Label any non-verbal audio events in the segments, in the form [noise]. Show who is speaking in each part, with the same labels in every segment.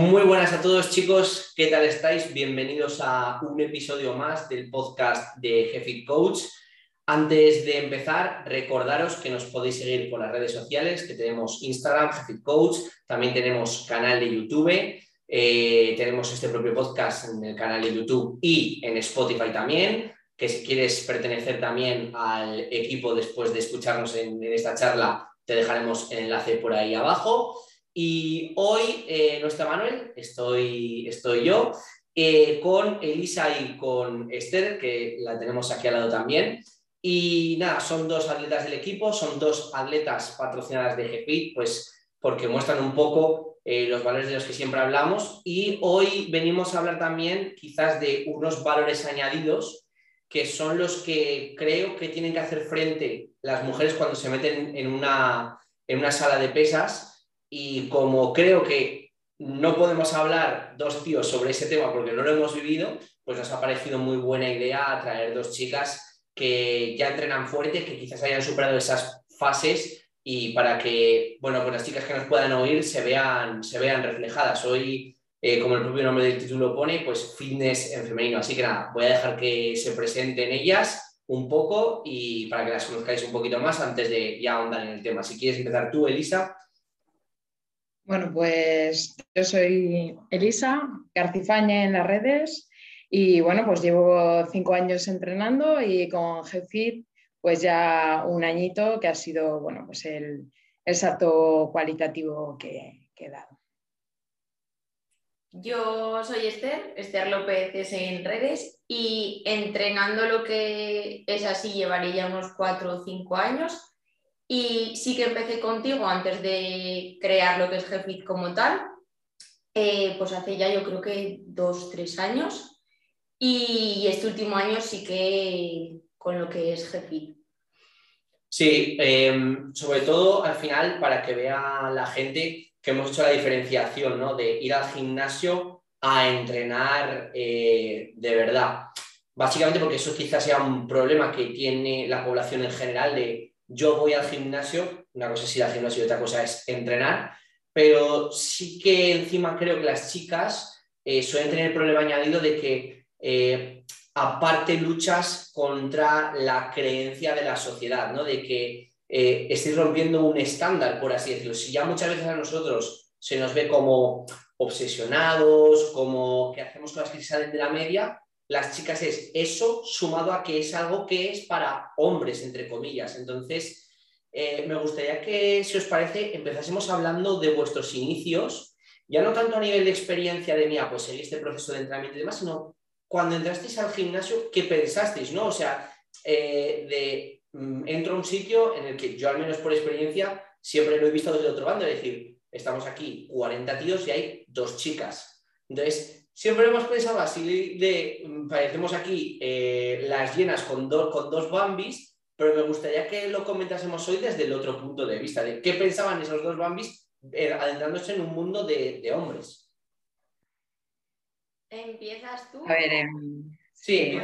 Speaker 1: Muy buenas a todos chicos, ¿qué tal estáis? Bienvenidos a un episodio más del podcast de Jefit Coach. Antes de empezar, recordaros que nos podéis seguir por las redes sociales, que tenemos Instagram, Jefit Coach, también tenemos canal de YouTube, eh, tenemos este propio podcast en el canal de YouTube y en Spotify también, que si quieres pertenecer también al equipo después de escucharnos en esta charla, te dejaremos el enlace por ahí abajo. Y hoy eh, no está Manuel, estoy, estoy yo, eh, con Elisa y con Esther, que la tenemos aquí al lado también. Y nada, son dos atletas del equipo, son dos atletas patrocinadas de GFIT, pues porque muestran un poco eh, los valores de los que siempre hablamos. Y hoy venimos a hablar también quizás de unos valores añadidos que son los que creo que tienen que hacer frente las mujeres cuando se meten en una, en una sala de pesas y como creo que no podemos hablar dos tíos sobre ese tema porque no lo hemos vivido, pues nos ha parecido muy buena idea traer dos chicas que ya entrenan fuerte, que quizás hayan superado esas fases y para que, bueno, pues las chicas que nos puedan oír se vean, se vean reflejadas. Hoy, eh, como el propio nombre del título pone, pues fitness en femenino. Así que nada, voy a dejar que se presenten ellas un poco y para que las conozcáis un poquito más antes de ya ahondar en el tema. Si quieres empezar tú, Elisa,
Speaker 2: bueno, pues yo soy Elisa Garcifaña en las redes y bueno, pues llevo cinco años entrenando y con GFIT pues ya un añito que ha sido bueno, pues el, salto cualitativo que, he dado.
Speaker 3: Yo soy Esther, Esther López en redes y entrenando lo que es así llevaré ya unos cuatro o cinco años y sí que empecé contigo antes de crear lo que es GFIT como tal, eh, pues hace ya yo creo que dos, tres años. Y este último año sí que con lo que es GFIT.
Speaker 1: Sí, em, sobre todo al final para que vea la gente que hemos hecho la diferenciación ¿no? de ir al gimnasio a entrenar eh, de verdad. Básicamente porque eso quizás sea un problema que tiene la población en general de yo voy al gimnasio, una cosa es ir al gimnasio y otra cosa es entrenar, pero sí que encima creo que las chicas eh, suelen tener el problema añadido de que eh, aparte luchas contra la creencia de la sociedad, ¿no? de que eh, rompiendo un estándar, por así decirlo. Si ya muchas veces a nosotros se nos ve como obsesionados, como que hacemos cosas que salen de la media, las chicas es eso sumado a que es algo que es para hombres, entre comillas. Entonces, eh, me gustaría que, si os parece, empezásemos hablando de vuestros inicios, ya no tanto a nivel de experiencia de mía, pues seguir este proceso de entrenamiento y demás, sino cuando entrasteis al gimnasio, ¿qué pensasteis? ¿no? O sea, eh, de mm, entro a un sitio en el que yo, al menos por experiencia, siempre lo he visto desde otro bando, es decir, estamos aquí 40 tíos y hay dos chicas. Entonces, Siempre hemos pensado así de, mm, parecemos aquí eh, las llenas con, con dos bambis, pero me gustaría que lo comentásemos hoy desde el otro punto de vista, de qué pensaban esos dos bambis eh, adentrándose en un mundo de, hombres.
Speaker 3: ¿Empiezas tú?
Speaker 2: A ver, em, sí,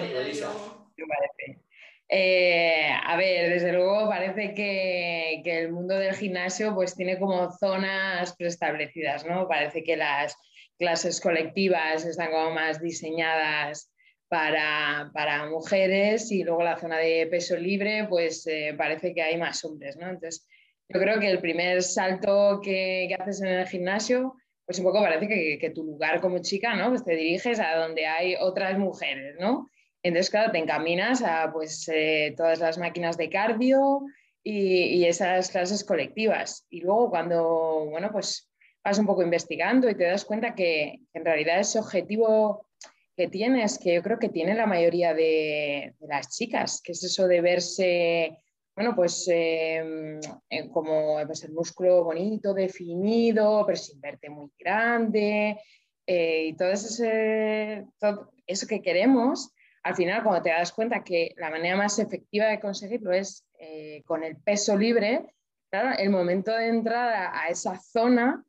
Speaker 2: eh, a ver, desde luego parece que, que, el mundo del gimnasio pues tiene como zonas preestablecidas, ¿no? Parece que las, clases colectivas están como más diseñadas para, mujeres y luego la zona de peso libre, pues eh, parece que hay más hombres, ¿no? Entonces, yo creo que el primer salto que, haces en el gimnasio, pues un poco parece que, tu lugar como chica, ¿no? Pues te diriges a donde hay otras mujeres, ¿no? Entonces, claro, te encaminas a pues eh, todas las máquinas de cardio y, y, esas clases colectivas. Y luego cuando, bueno, pues vas un poco investigando y te das cuenta que en realidad ese objetivo que tienes, que yo creo que tiene la mayoría de, las chicas, que es eso de verse, bueno, pues em, como pues, el músculo bonito, definido, pero sin verte muy grande, eh, y todo, ese, todo eso que queremos, al final cuando te das cuenta que la manera más efectiva de conseguirlo es eh, con el peso libre, claro, el momento de entrar a esa zona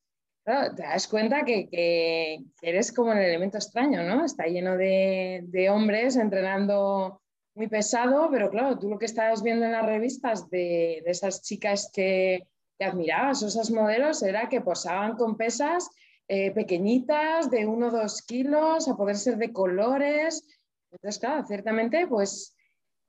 Speaker 2: te das cuenta que, eres como el elemento extraño, ¿no? Está lleno de, hombres entrenando muy pesado, pero claro, tú lo que estabas viendo en las revistas de, esas chicas que, admirabas, o esos modelos, era que posaban con pesas eh, pequeñitas, de 1 o 2 kilos, a poder ser de colores. Entonces, claro, ciertamente, pues,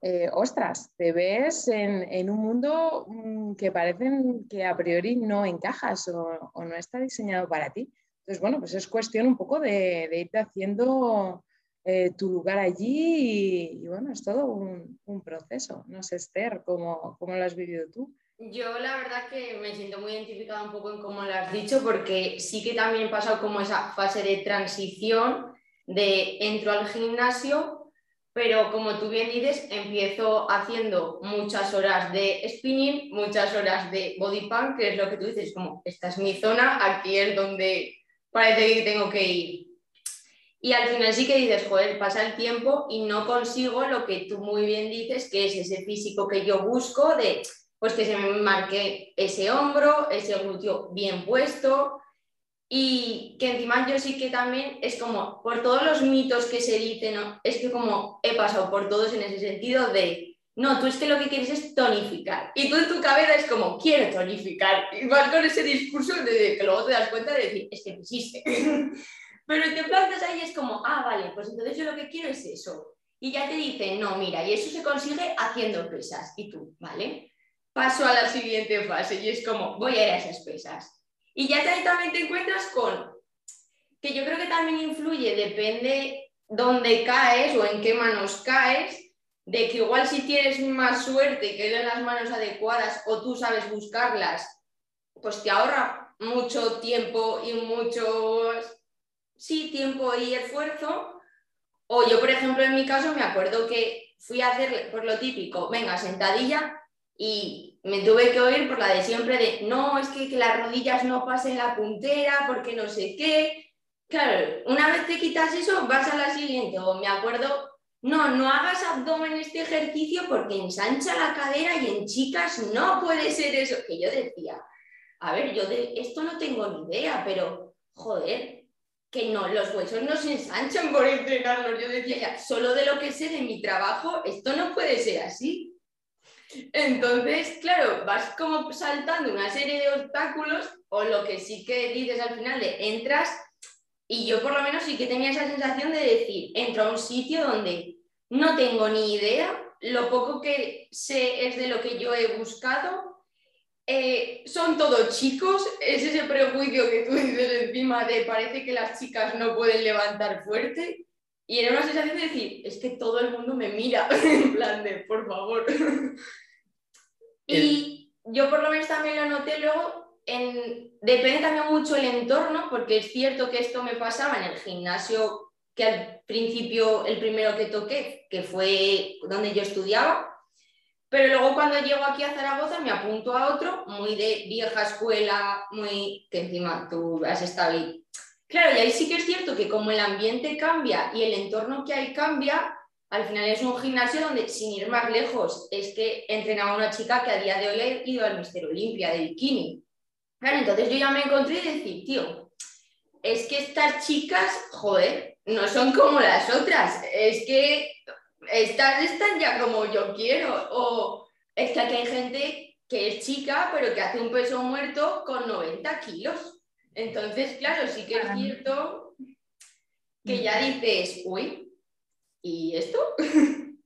Speaker 2: eh, ostras, te ves en, un mundo mm, que parecen que a priori no encajas o, no está diseñado para ti. Entonces, bueno, pues es cuestión un poco de, irte haciendo eh, tu lugar allí y, bueno, es todo un, proceso. No sé, Esther, ¿cómo, ¿cómo lo has vivido tú?
Speaker 3: Yo la verdad que me siento muy identificada un poco en cómo lo has dicho, porque sí que también he pasado como esa fase de transición de entro al gimnasio, pero como tú bien dices, empiezo haciendo muchas horas de spinning, muchas horas de body pump, que es lo que tú dices, como esta es mi zona, aquí es donde parece que tengo que ir. Y al final sí que dices, joder, pasa el tiempo y no consigo lo que tú muy bien dices, que es ese físico que yo busco de pues que se me marque ese hombro, ese glúteo bien puesto y que encima yo sí que también es como, por todos los mitos que se dicen, es que como he pasado por todos en ese sentido de, no, tú es que lo que quieres es tonificar y tú en tu cabeza es como, quiero tonificar y vas con ese discurso de que luego te das cuenta de decir, es que existe. [laughs] Pero te plantas ahí es como, ah, vale, pues entonces yo lo que quiero es eso. Y ya te dicen, no, mira, y eso se consigue haciendo pesas. Y tú, ¿vale? paso a la siguiente fase y es como, voy a ir a esas pesas. Y ya también te encuentras con, que yo creo que también influye, depende dónde caes o en qué manos caes, de que igual si tienes más suerte que den las manos adecuadas o tú sabes buscarlas, pues te ahorra mucho tiempo y mucho, sí, tiempo y esfuerzo. O yo, por ejemplo, en mi caso me acuerdo que fui a hacer por lo típico, venga, sentadilla, y me tuve que oír por la de siempre de, no, es que, que las rodillas no pasen la puntera porque no sé qué. Claro, una vez te quitas eso, vas a la siguiente. O me acuerdo, no, no hagas abdomen este ejercicio porque ensancha la cadera y en chicas no puede ser eso. Que yo decía, a ver, yo de esto no tengo ni idea, pero joder, que no, los huesos no se ensanchan por entrenarlos. Yo decía, ya, solo de lo que sé de mi trabajo, esto no puede ser así. Entonces, claro, vas como saltando una serie de obstáculos o lo que sí que dices al final de entras y yo por lo menos sí que tenía esa sensación de decir, entro a un sitio donde no tengo ni idea, lo poco que sé es de lo que yo he buscado, eh, son todos chicos, es ese prejuicio que tú dices encima de parece que las chicas no pueden levantar fuerte y era una sensación de decir, es que todo el mundo me mira, [laughs] en plan de, por favor. [laughs] y yo por lo menos también lo noté luego, en, depende también mucho el entorno, porque es cierto que esto me pasaba en el gimnasio que al principio, el primero que toqué, que fue donde yo estudiaba, pero luego cuando llego aquí a Zaragoza me apunto a otro, muy de vieja escuela, muy que encima tú has estado ahí. Claro, y ahí sí que es cierto que como el ambiente cambia y el entorno que hay cambia, al final es un gimnasio donde, sin ir más lejos, es que entrenaba una chica que a día de hoy ha ido al Mister Olimpia de bikini. Claro, entonces yo ya me encontré y decir, tío, es que estas chicas, joder, no son como las otras, es que estas están ya como yo quiero, o es que aquí hay gente que es chica, pero que hace un peso muerto con 90 kilos. Entonces, claro, sí que es cierto que ya dices, uy, ¿y esto? [laughs]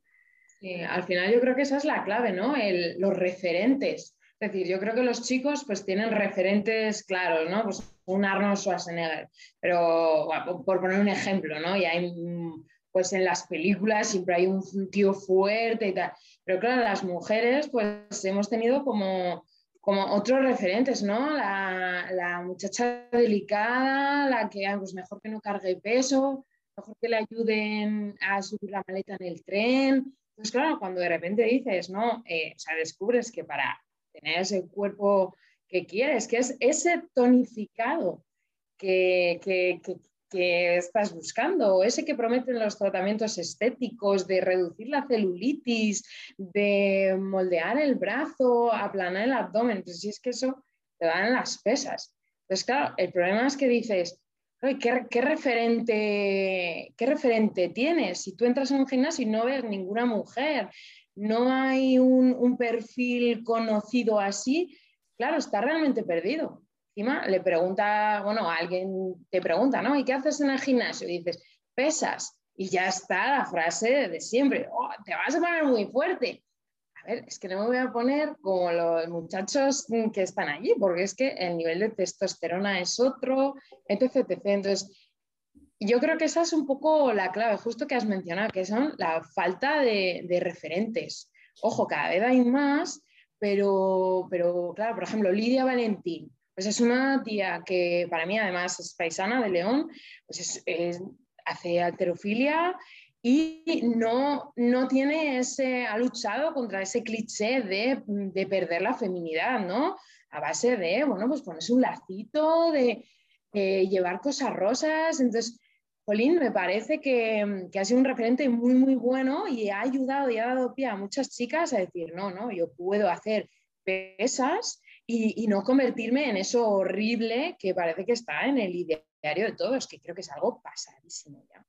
Speaker 2: al final yo creo que esa es la clave, ¿no? los referentes. Es decir, yo creo que los chicos pues tienen referentes claros, ¿no? Pues un Arnold Schwarzenegger, pero por poner un ejemplo, ¿no? Y hay, pues en las películas siempre hay un tío fuerte y tal. Pero claro, las mujeres pues hemos tenido como como otros referentes, ¿no? La, muchacha delicada, la que ah, pues mejor que no cargue peso, mejor que le ayuden a subir la maleta en el tren. Entonces, claro, cuando de repente dices, ¿no? Eh, o sea, descubres que para tener ese cuerpo que quieres, que es ese tonificado que, que, que estás buscando, o ese que prometen los tratamientos estéticos de reducir la celulitis, de moldear el brazo, aplanar el abdomen, pues si es que eso te dan las pesas. Entonces, claro, el problema es que dices, ¿qué, referente, ¿qué referente tienes? Si tú entras en un gimnasio y no ves ninguna mujer, no hay un, perfil conocido así, claro, está realmente perdido. encima le pregunta, bueno, alguien te pregunta, ¿no? ¿Y qué haces en el gimnasio? Y dices, pesas. Y ya está la frase de siempre, oh, te vas a poner muy fuerte. A ver, es que no me voy a poner como los muchachos que están allí, porque es que el nivel de testosterona es otro, etc, etc. Entonces, yo creo que esa es un poco la clave, justo que has mencionado, que son la falta de, de referentes. Ojo, cada vez hay más, pero, pero claro, por ejemplo, Lidia Valentín, pues es una tía que para mí además es paisana de León, pues es, hace alterofilia y no, no tiene ese, ha luchado contra ese cliché de, de, perder la feminidad, ¿no? A base de, bueno, pues ponerse un lacito, de, de llevar cosas rosas. Entonces, Jolín, me parece que, que, ha sido un referente muy, muy bueno y ha ayudado y ha dado pie a muchas chicas a decir, no, no, yo puedo hacer pesas y, no convertirme en eso horrible que parece que está en el ideario de todos, que creo que es algo pasadísimo ya.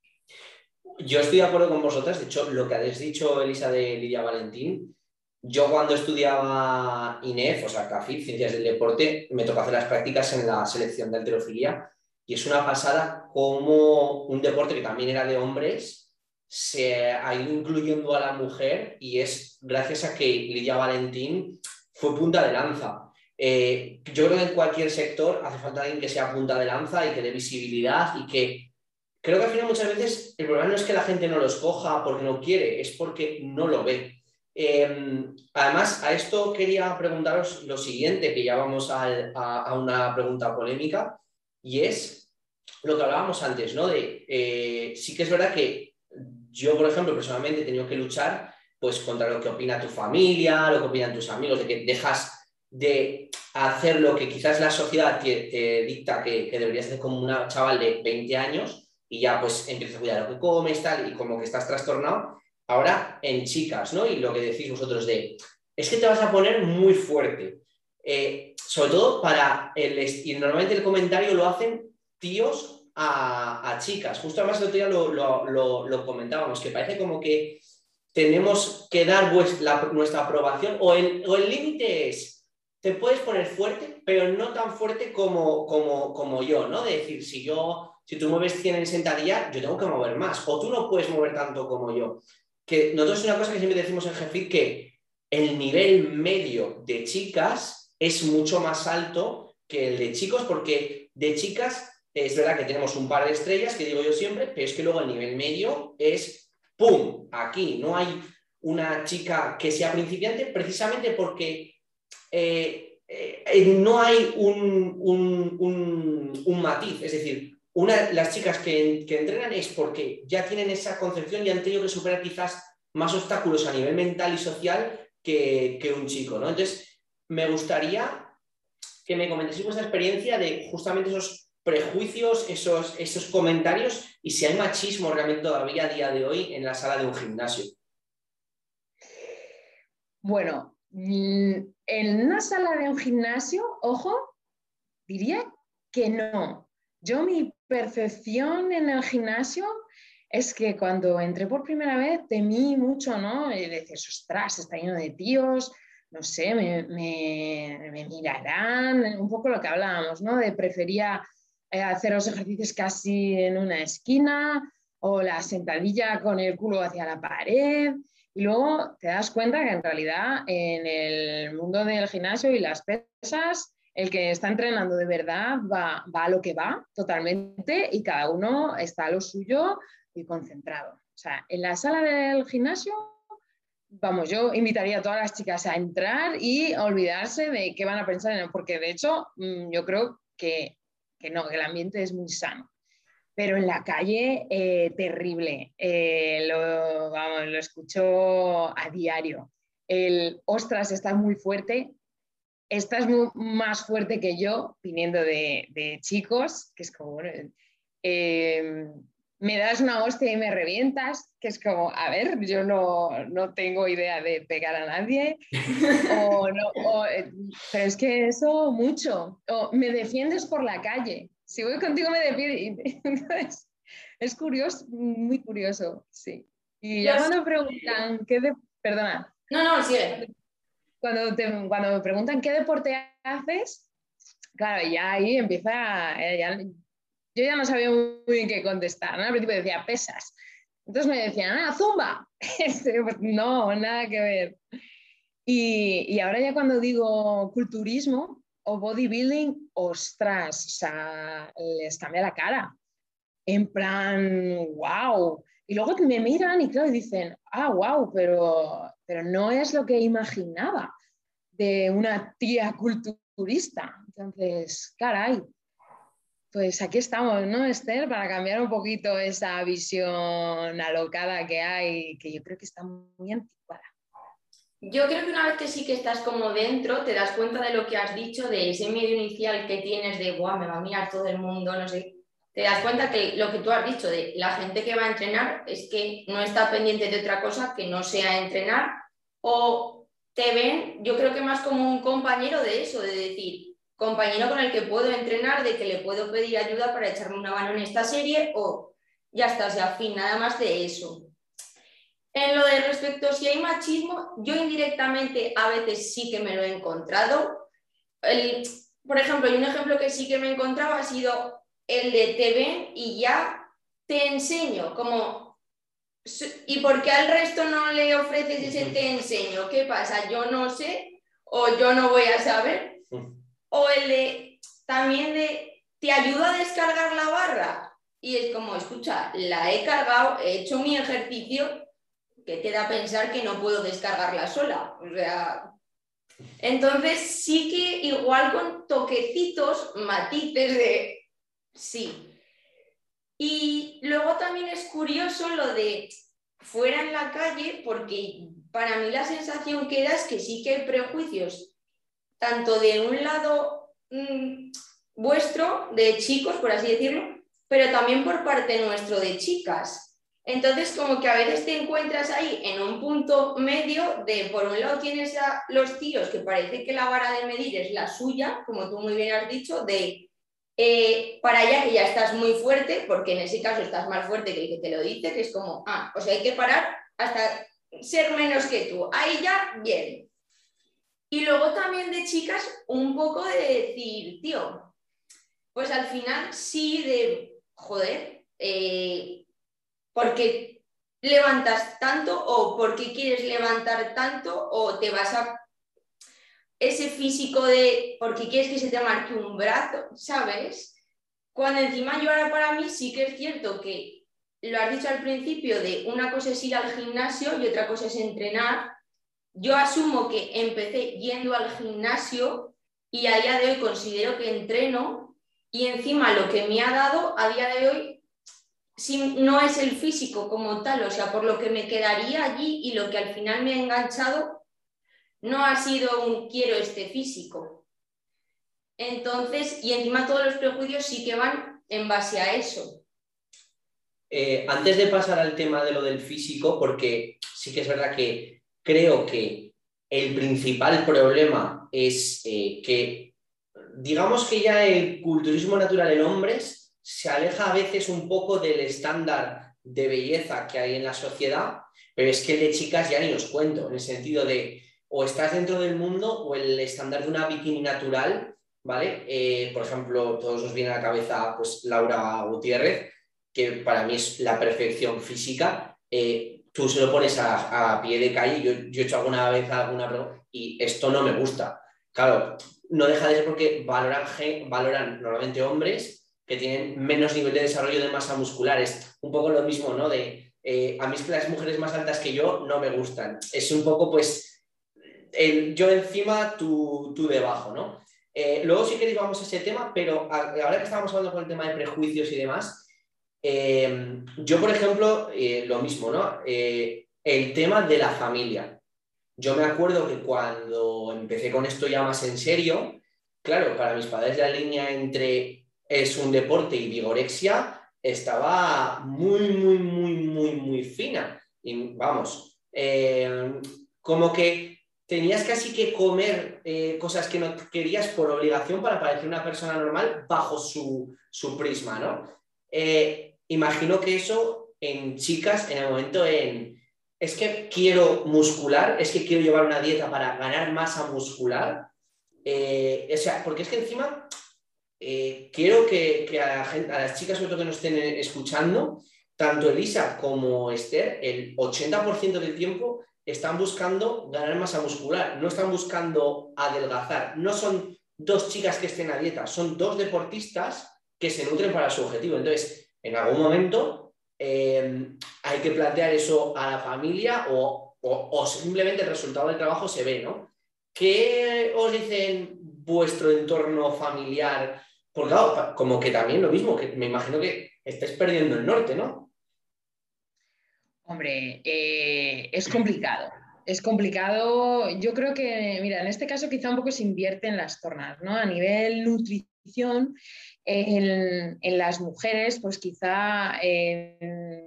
Speaker 1: Yo estoy de acuerdo con vosotras, de hecho, lo que habéis dicho, Elisa, de Lidia Valentín, yo cuando estudiaba INEF, o sea, CAFID, Ciencias del Deporte, me tocó hacer las prácticas en la selección de alterofilia y es una pasada como un deporte que también era de hombres se ha ido incluyendo a la mujer y es gracias a que Lidia Valentín fue punta de lanza. Eh, yo creo que en cualquier sector hace falta alguien que sea punta de lanza y que dé visibilidad y que creo que al final muchas veces el problema no es que la gente no lo escoja porque no quiere, es porque no lo ve. Em, además, a esto quería preguntaros lo siguiente, que ya vamos a, una pregunta polémica, y es lo que hablábamos antes, ¿no? De eh, sí que es verdad que yo, por ejemplo, personalmente he tenido que luchar pues contra lo que opina tu familia, lo que opinan tus amigos, de que dejas de hacer lo que quizás la sociedad te, dicta que, deberías hacer como una chaval de 20 años y ya pues empiezas a cuidar lo que comes, tal, y como que estás trastornado. Ahora en chicas, ¿no? Y lo que decís vosotros de, es que te vas a poner muy fuerte. Eh, sobre todo para el... Y normalmente el comentario lo hacen tíos a, chicas. Justo además el otro día lo, comentábamos, que parece como que tenemos que dar nuestra aprobación o el límite es te puedes poner fuerte, pero no tan fuerte como, como, como yo, ¿no? De decir, si yo, si tú mueves 100 en sentadilla, yo tengo que mover más, o tú no puedes mover tanto como yo. Que nosotros es una cosa que siempre decimos en Jefit, que el nivel medio de chicas es mucho más alto que el de chicos, porque de chicas es verdad que tenemos un par de estrellas, que digo yo siempre, pero es que luego el nivel medio es ¡pum! Aquí no hay una chica que sea principiante precisamente porque eh, eh, no hay un, matiz, es decir, una, las chicas que, entrenan es porque ya tienen esa concepción y han tenido que superar quizás más obstáculos a nivel mental y social que, un chico, ¿no? Entonces, me gustaría que me comentéis vuestra experiencia de justamente esos prejuicios, esos, esos comentarios y si hay machismo realmente todavía a día de hoy en la sala de un gimnasio.
Speaker 2: Bueno, Mm, en una sala de un gimnasio, ojo, diría que no. Yo mi percepción en el gimnasio es que cuando entré por primera vez temí mucho, ¿no? Y decías, ostras, está lleno de tíos, no sé, me, mirarán, un poco lo que hablábamos, ¿no? De prefería eh, hacer los ejercicios casi en una esquina o la sentadilla con el culo hacia la pared. Y luego te das cuenta que en realidad en el mundo del gimnasio y las pesas, el que está entrenando de verdad va, a lo que va totalmente y cada uno está a lo suyo y concentrado. O sea, en la sala del gimnasio, vamos, yo invitaría a todas las chicas a entrar y olvidarse de qué van a pensar, porque de hecho mm, yo creo que, que no, que el ambiente es muy sano pero en la calle eh, terrible. Eh, lo, vamos, lo escucho a diario. El, ostras, estás muy fuerte, estás más fuerte que yo, viniendo de, chicos, que es como, em, me das una hostia y me revientas, que es como, a ver, yo no, no tengo idea de pegar a nadie, [laughs] eh, pero es que eso mucho, o me defiendes por la calle, si voy contigo me defiendo. [laughs] es curioso, muy curioso, sí. Y ya cuando preguntan qué de... Perdona.
Speaker 3: No, no, sigue.
Speaker 2: Cuando, cuando me preguntan qué deporte haces, claro, ya ahí empieza, eh, yo ya no sabía muy bien qué contestar. Al principio decía pesas. Entonces me decían, ah, zumba. [laughs] Este, pues, no, nada que ver. Y, y, ahora ya cuando digo culturismo o bodybuilding, ostras, o sea, les cambia la cara. En plan, wow. Y luego me miran y claro, dicen, ah, wow, pero, pero no es lo que imaginaba de una tía culturista. Entonces, caray, pues aquí estamos, ¿no, Esther? Para cambiar un poquito esa visión alocada que hay, que yo creo que está muy anticuada.
Speaker 3: Yo creo que una vez que sí que estás como dentro, te das cuenta de lo que has dicho, de ese medio inicial que tienes de, guau, me va a mirar todo el mundo, no sé. Te das cuenta que lo que tú has dicho de la gente que va a entrenar es que no está pendiente de otra cosa que no sea entrenar o te ven, yo creo que más como un compañero de eso, de decir, compañero con el que puedo entrenar, de que le puedo pedir ayuda para echarme una mano en esta serie o ya está, o sea, fin, nada más de eso. En lo de respecto si hay machismo, yo indirectamente a veces sí que me lo he encontrado. por ejemplo, hay un ejemplo que sí que me he encontrado, ha sido el de te ven y ya te enseño, como ¿Y por qué al resto no le ofreces ese te enseño? ¿Qué pasa? ¿Yo no sé? ¿O yo no voy a saber? O el de también de te ayuda a descargar la barra. Y es como, escucha, la he cargado, he hecho mi ejercicio, que te da a pensar que no puedo descargarla sola. O sea, entonces sí que igual con toquecitos, matices de sí, y luego también es curioso lo de fuera en la calle, porque para mí la sensación que da es que sí que hay prejuicios, tanto de un lado mm, vuestro, de chicos, por así decirlo, pero también por parte nuestro de chicas. Entonces, como que a veces te encuentras ahí en un punto medio de, por un lado tienes a los tíos que parece que la vara de medir es la suya, como tú muy bien has dicho, de eh, para allá que ya estás muy fuerte, porque en ese caso estás más fuerte que el que te lo dice, que es como, ah, o sea, hay que parar hasta ser menos que tú. Ahí ya, bien. Y luego también de chicas, un poco de decir, tío, pues al final sí de, joder, eh, porque levantas tanto o porque quieres levantar tanto o te vas a ese físico de porque quieres que se te marque un brazo, ¿sabes? Cuando encima yo ahora para mí sí que es cierto que lo has dicho al principio de una cosa es ir al gimnasio y otra cosa es entrenar. Yo asumo que empecé yendo al gimnasio y a día de hoy considero que entreno y encima lo que me ha dado a día de hoy no es el físico como tal, o sea, por lo que me quedaría allí y lo que al final me ha enganchado no ha sido un quiero este físico. Entonces, y encima todos los prejuicios sí que van en base a eso.
Speaker 1: Eh, antes de pasar al tema de lo del físico, porque sí que es verdad que creo que el principal problema es eh, que, digamos que ya el culturismo natural en hombres se aleja a veces un poco del estándar de belleza que hay en la sociedad, pero es que de chicas ya ni os cuento, en el sentido de o estás dentro del mundo o el estándar de una bikini natural, ¿vale? Eh, por ejemplo, todos nos viene a la cabeza pues, Laura Gutiérrez, que para mí es la perfección física. Eh, tú se lo pones a, pie de calle, yo, yo, he hecho alguna vez alguna prueba y esto no me gusta. Claro, no deja de ser porque valoran, valoran normalmente hombres que tienen menos nivel de desarrollo de masa muscular. Es un poco lo mismo, ¿no? De eh, a mí es que las mujeres más altas que yo no me gustan. Es un poco, pues, yo encima, tú, tú debajo, ¿no? Eh, luego si queréis vamos a ese tema, pero ahora que estábamos hablando con el tema de prejuicios y demás, eh, yo, por ejemplo, eh, lo mismo, ¿no? el tema de la familia. Yo me acuerdo que cuando empecé con esto ya más en serio, claro, para mis padres la línea entre es un deporte y vigorexia estaba muy, muy, muy, muy, muy fina. Y vamos, como que tenías casi que comer eh, cosas que no querías por obligación para parecer una persona normal bajo su, prisma, ¿no? Eh, imagino que eso en chicas, en el momento en, es que quiero muscular, es que quiero llevar una dieta para ganar masa muscular, eh, o sea, porque es que encima quiero que, a, la gente, a, las chicas sobre todo que nos estén escuchando, tanto Elisa como Esther, el 80% del tiempo están buscando ganar masa muscular, no están buscando adelgazar. No son dos chicas que estén a dieta, son dos deportistas que se nutren para su objetivo. Entonces, en algún momento eh, hay que plantear eso a la familia o, simplemente el resultado del trabajo se ve, ¿no? ¿Qué os dicen vuestro entorno familiar? Porque claro, como que también lo mismo, que me imagino que estés perdiendo el norte, ¿no?
Speaker 2: Hombre, eh, es complicado. Es complicado. Yo creo que, mira, en este caso quizá un poco se invierte en las tornas, ¿no? A nivel nutrición, en, las mujeres, pues quizá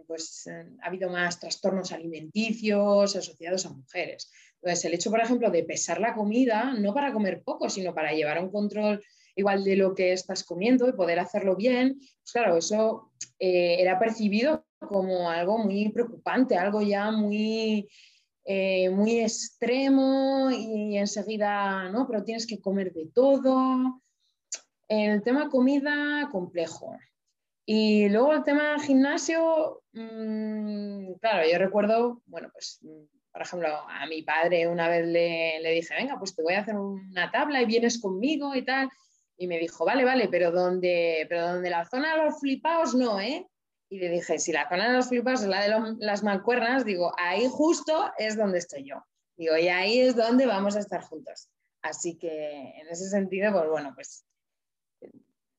Speaker 2: pues, ha habido más trastornos alimenticios asociados a mujeres. Entonces, el hecho, por ejemplo, de pesar la comida, no para comer poco, sino para llevar un control igual de lo que estás comiendo y poder hacerlo bien, pues claro, eso eh, era percibido como algo muy preocupante, algo ya muy, eh, muy extremo y enseguida, ¿no? Pero tienes que comer de todo. El tema comida, complejo. Y luego el tema gimnasio, mm, claro, yo recuerdo, bueno, pues, por ejemplo, a mi padre una vez le, le, dije, venga, pues te voy a hacer una tabla y vienes conmigo y tal. Y me dijo, vale, vale, pero donde, pero donde la zona de los flipados no, ¿eh? Y le dije, si la zona de los flipados es la de las mancuernas, digo, ahí justo es donde estoy yo. Digo, y ahí es donde vamos a estar juntos. Así que en ese sentido, pues bueno, pues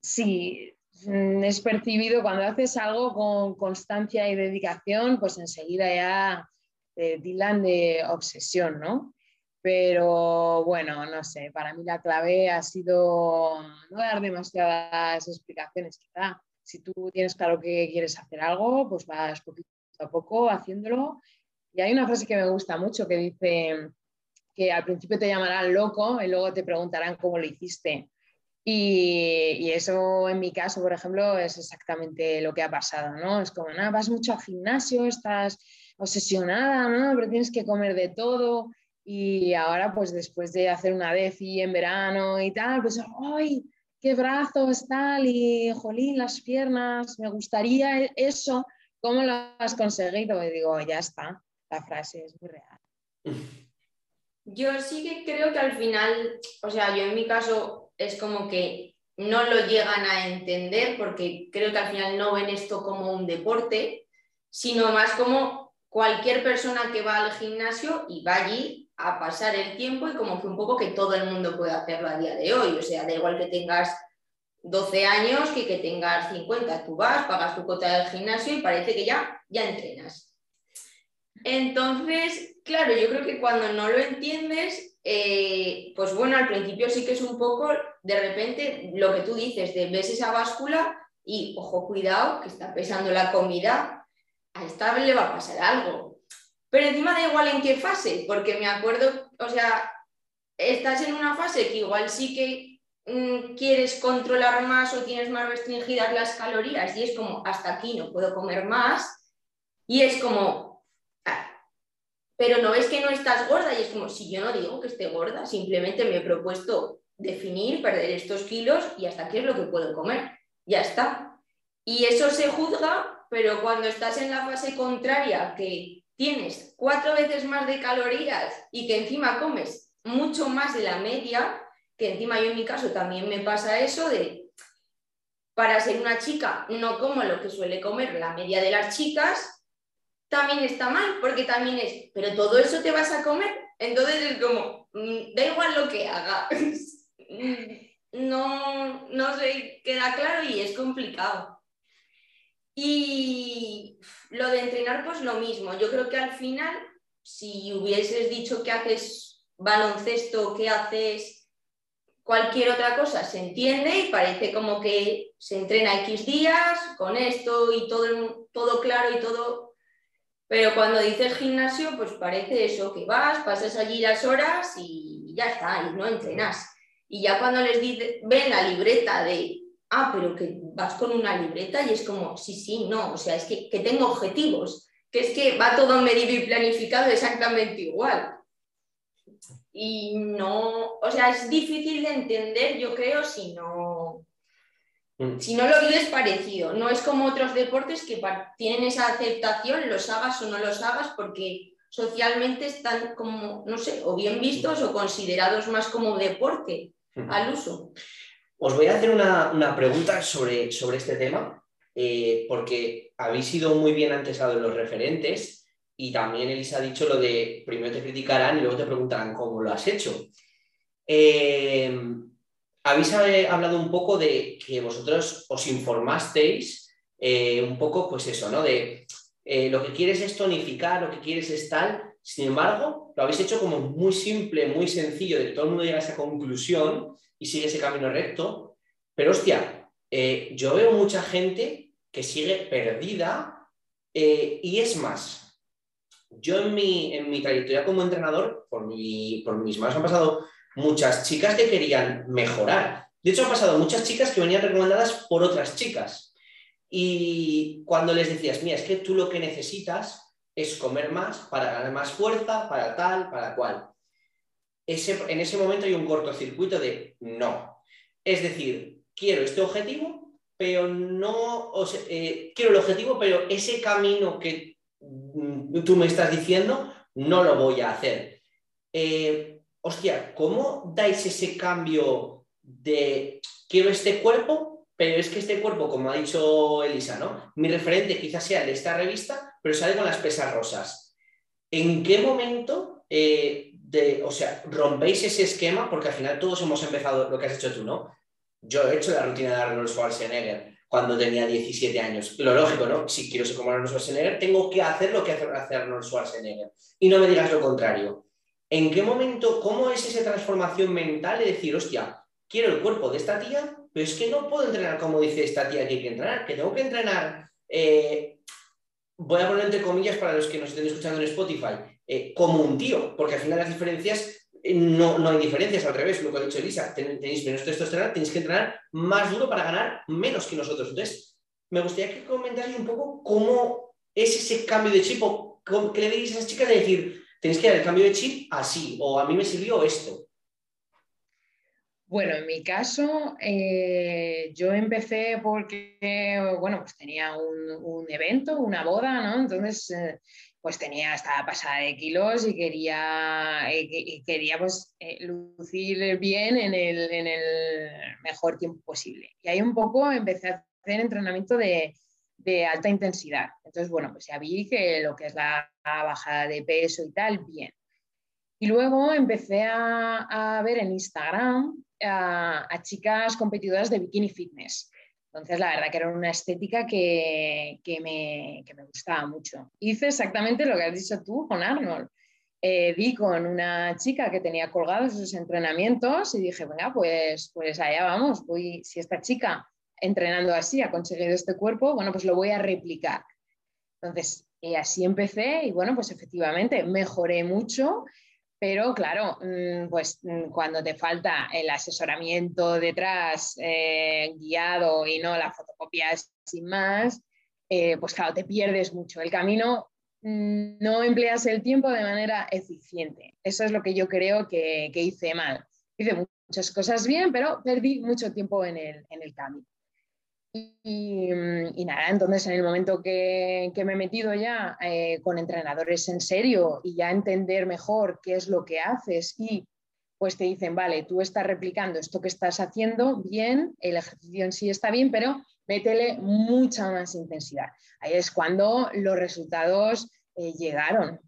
Speaker 2: sí, mm, es percibido cuando haces algo con constancia y dedicación, pues enseguida ya te tilan de obsesión, ¿no? Pero bueno, no sé, para mí la clave ha sido no dar demasiadas explicaciones, quizá. Si tú tienes claro que quieres hacer algo, pues vas poquito a poco haciéndolo. Y hay una frase que me gusta mucho que dice que al principio te llamarán loco y luego te preguntarán cómo lo hiciste. Y, y, eso en mi caso, por ejemplo, es exactamente lo que ha pasado, ¿no? Es como, nada, vas mucho al gimnasio, estás obsesionada, ¿no? Pero tienes que comer de todo y ahora, pues después de hacer una DEFI en verano y tal, pues, ¡ay! ¡Qué brazos, tal! Y, jolín, las piernas, me gustaría eso. ¿Cómo lo has conseguido? Y digo, ya está, la frase es muy real.
Speaker 3: Yo sí que creo que al final, o sea, yo en mi caso es como que no lo llegan a entender porque creo que al final no ven esto como un deporte, sino más como cualquier persona que va al gimnasio y va allí a pasar el tiempo y como que un poco que todo el mundo puede hacerlo a día de hoy. O sea, da igual que tengas 12 años que que tengas 50. Tú vas, pagas tu cuota del gimnasio y parece que ya, ya entrenas. Entonces, claro, yo creo que cuando no lo entiendes, eh, pues bueno, al principio sí que es un poco, de repente, lo que tú dices, de ves esa báscula y, ojo, cuidado, que está pesando la comida, a esta le va a pasar algo pero encima da igual en qué fase, porque me acuerdo, o sea, estás en una fase que igual sí que mm, quieres controlar más o tienes más restringidas las calorías y es como, hasta aquí no puedo comer más. Y es como, ah, pero no es que no estás gorda y es como, si yo no digo que esté gorda, simplemente me he propuesto definir, perder estos kilos y hasta aquí es lo que puedo comer. Ya está. Y eso se juzga, pero cuando estás en la fase contraria, que tienes cuatro veces más de calorías y que encima comes mucho más de la media, que encima yo en mi caso también me pasa eso de, para ser una chica no como lo que suele comer la media de las chicas, también está mal, porque también es, pero todo eso te vas a comer, entonces es como, mm, da igual lo que haga, [laughs] no, no se queda claro y es complicado. Y lo de entrenar, pues lo mismo. Yo creo que al final, si hubieses dicho que haces baloncesto, que haces cualquier otra cosa, se entiende y parece como que se entrena X días con esto y todo, todo claro y todo. Pero cuando dices gimnasio, pues parece eso, que vas, pasas allí las horas y ya está, y no entrenas. Y ya cuando les ven la libreta de ah, pero que vas con una libreta y es como, sí, sí, no, o sea, es que, tengo objetivos, que es que va todo medido y planificado exactamente igual. Y no, o sea, es difícil de entender, yo creo, si no, Mm. Si no lo vives parecido, no es como otros deportes que tienen esa aceptación, los hagas o no los hagas, porque socialmente están como, no sé, o bien vistos o considerados más como deporte al uso.
Speaker 1: Os voy a hacer una, pregunta sobre, sobre, este tema, eh, porque habéis sido muy bien antes de los referentes y también Elisa ha dicho lo de primero te criticarán y luego te preguntarán cómo lo has hecho. Eh, habéis hablado un poco de que vosotros os informasteis eh, un poco, pues eso, ¿no? De lo que quieres es tonificar, lo que quieres es tal. Sin embargo, lo habéis hecho como muy simple, muy sencillo, de que todo el mundo llega a esa conclusión y sigue ese camino recto. Pero hostia, eh, yo veo mucha gente que sigue perdida y es más, yo en mi, en mi trayectoria como entrenador, por, por mis manos han pasado muchas chicas que querían mejorar. De hecho, han pasado muchas chicas que venían recomendadas por otras chicas. Y cuando les decías, mira, es que tú lo que necesitas es comer más para ganar más fuerza, para tal, para cual. Ese, en ese momento hay un cortocircuito de no. Es decir, quiero este objetivo, pero no, eh, quiero el objetivo, pero ese camino que mm, tú me estás diciendo, no lo voy a hacer. Eh, hostia, ¿cómo dais ese cambio de quiero este cuerpo, pero es que este cuerpo, como ha dicho Elisa, ¿no? Mi referente quizás sea de esta revista, pero sale con las pesas rosas. ¿En qué momento, eh, de, o sea, rompéis ese esquema? Porque al final todos hemos empezado lo que has hecho tú, ¿no? Yo he hecho la rutina de Arnold Schwarzenegger cuando tenía 17 años. Lo lógico, ¿no? Si quiero ser como Arnold Schwarzenegger, tengo que hacer lo que hace Arnold Schwarzenegger. Y no me digas lo contrario. ¿En qué momento, cómo es esa transformación mental de decir, hostia, quiero el cuerpo de esta tía, pero es que no puedo entrenar como dice esta tía que hay que entrenar, que tengo que entrenar, eh, voy a poner entre comillas para los que nos estén escuchando en Spotify, eh, como un tío, porque al final las diferencias, eh, no, no, hay diferencias, al revés, lo que ha dicho Elisa, tenéis menos testosterona, tenéis que entrenar más duro para ganar menos que nosotros. Entonces, me gustaría que comentarais un poco cómo es ese cambio de chip, o qué le diréis a esas chicas de decir, Tienes que dar el cambio de chip así, o a mí me sirvió esto.
Speaker 2: Bueno, en mi caso, eh, yo empecé porque, bueno, pues tenía un, evento, una boda, ¿no? Entonces, pues tenía, estaba pasada de kilos y quería, eh, quería pues, lucir bien en el, en el mejor tiempo posible. Y ahí un poco empecé a hacer entrenamiento de, de alta intensidad. Entonces, bueno, pues ya vi que lo que es la bajada de peso y tal, bien. Y luego empecé a, ver en Instagram a, chicas competidoras de bikini fitness. Entonces, la verdad que era una estética que, me, me, gustaba mucho. Hice exactamente lo que has dicho tú con Arnold. Eh, vi con una chica que tenía colgados esos entrenamientos y dije, venga, pues, pues allá vamos. Voy, si esta chica entrenando así ha conseguido este cuerpo, bueno, pues lo voy a replicar. Entonces, y así empecé y bueno, pues efectivamente mejoré mucho, pero claro, mm, pues mm, cuando te falta el asesoramiento detrás eh, guiado y no la fotocopia sin más, eh, pues claro, te pierdes mucho. El camino mm, no empleas el tiempo de manera eficiente. Eso es lo que yo creo que, hice mal. Hice muchas cosas bien, pero perdí mucho tiempo en el camino. Y, nada, entonces en el momento que, me he metido ya eh, con entrenadores en serio y ya entender mejor qué es lo que haces y pues te dicen, vale, tú estás replicando esto que estás haciendo bien, el ejercicio en sí está bien, pero métele mucha más intensidad. Ahí es cuando los resultados eh, llegaron.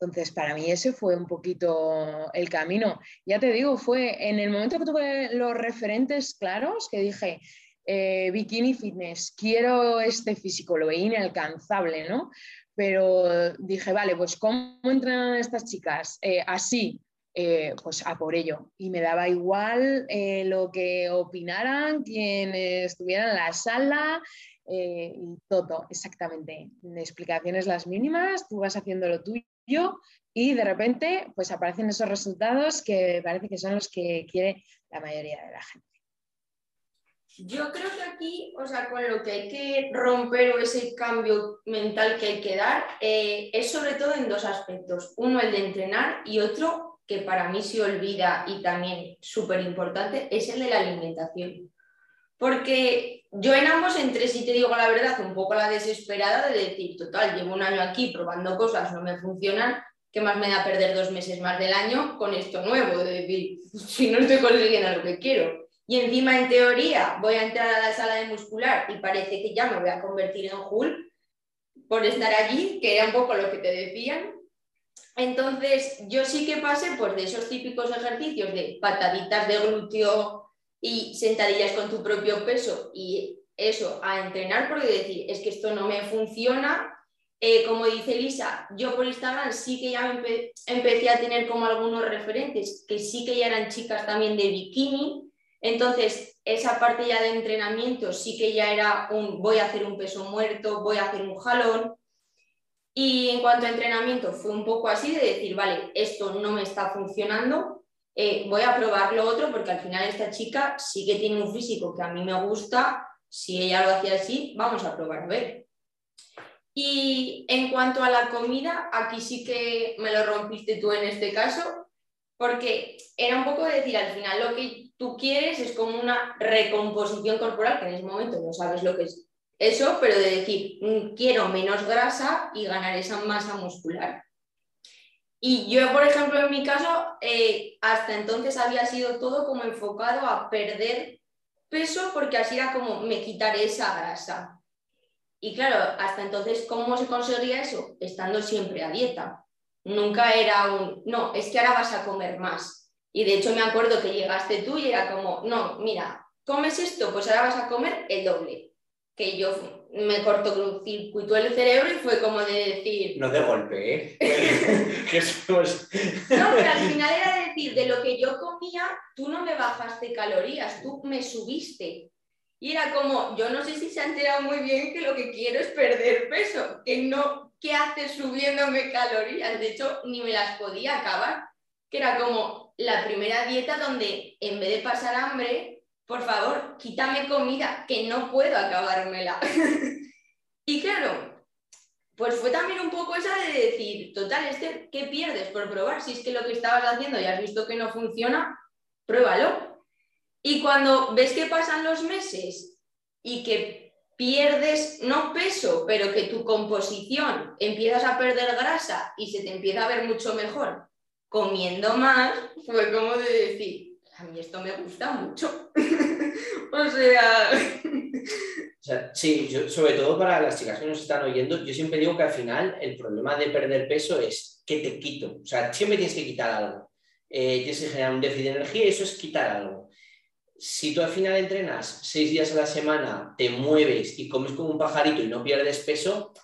Speaker 2: Entonces, para mí ese fue un poquito el camino. Ya te digo, fue en el momento que tuve los referentes claros, que dije, eh, bikini fitness, quiero este físico, lo veía inalcanzable, ¿no? Pero dije, vale, pues ¿cómo entrenan estas chicas? Eh, así, eh, pues a por ello. Y me daba igual lo que opinaran quienes estuvieran en la sala y todo, exactamente. Explicaciones las mínimas, tú vas haciendo lo tuyo y de repente pues aparecen esos resultados que parece que son los que quiere la mayoría de la gente.
Speaker 3: Yo creo que aquí, o sea, con lo que hay que romper o ese cambio mental que hay que dar, eh, es sobre todo en dos aspectos. Uno, el de entrenar y otro, que para mí se olvida y también súper importante, es el de la alimentación. porque yo en ambos entré, si te digo la verdad, un poco la desesperada de decir, total, llevo un año aquí probando cosas, no me funcionan, ¿qué más me da perder dos meses más del año con esto nuevo? De decir, si no estoy consiguiendo lo que quiero. Y encima, en teoría, voy a entrar a la sala de muscular y parece que ya me voy a convertir en Hulk por estar allí, que era un poco lo que te decían. Entonces, yo sí que pasé pues, de esos típicos ejercicios de pataditas de glúteo y sentadillas con tu propio peso y eso a entrenar porque decir, es que esto no me funciona. Eh, como dice Lisa, yo por Instagram sí que ya empecé a tener como algunos referentes que sí que ya eran chicas también de bikini. Entonces, esa parte ya de entrenamiento sí que ya era un voy a hacer un peso muerto, voy a hacer un jalón. Y en cuanto a entrenamiento, fue un poco así de decir, vale, esto no me está funcionando, eh, voy a probar lo otro porque al final esta chica sí que tiene un físico que a mí me gusta, si ella lo hacía así, vamos a probar a ver. Y en cuanto a la comida, aquí sí que me lo rompiste tú en este caso, porque era un poco de decir, al final lo que tú quieres es como una recomposición corporal, que en ese momento no sabes lo que es eso, pero de decir, mm, quiero menos grasa y ganar esa masa muscular. Y yo, por ejemplo, en mi caso, eh, hasta entonces había sido todo como enfocado a perder peso porque así era como me quitaré esa grasa. Y claro, hasta entonces, ¿cómo se conseguía eso? Estando siempre a dieta. Nunca era un, no, es que ahora vas a comer más. Y de hecho me acuerdo que llegaste tú y era como, no, mira, comes esto, pues ahora vas a comer el doble que yo me cortocircuitó el cerebro y fue como de decir...
Speaker 1: No de golpe, ¿eh? [laughs] [laughs]
Speaker 3: No, pero al final era decir, de lo que yo comía, tú no me bajaste calorías, tú me subiste. Y era como, yo no sé si se ha enterado muy bien que lo que quiero es perder peso, que no, ¿qué haces subiéndome calorías? De hecho, ni me las podía acabar, que era como la primera dieta donde en vez de pasar hambre, por favor, quítame comida, que no puedo acabármela. [laughs] y claro, pues fue también un poco esa de decir, total, este, ¿qué pierdes por probar? Si es que lo que estabas haciendo y has visto que no funciona, pruébalo. Y cuando ves que pasan los meses y que pierdes, no peso, pero que tu composición empiezas a perder grasa y se te empieza a ver mucho mejor comiendo más, fue como de decir, a mí esto me gusta mucho. [laughs] o sea...
Speaker 1: Sí, sobre todo para las chicas que nos están oyendo, yo siempre digo que al final el problema de perder peso es que te quito. O sea, siempre tienes que quitar algo. Eh, tienes que generar un déficit de energía y eso es quitar algo. Si tú al final entrenas seis días a la semana, te mueves y comes como un pajarito y no pierdes peso,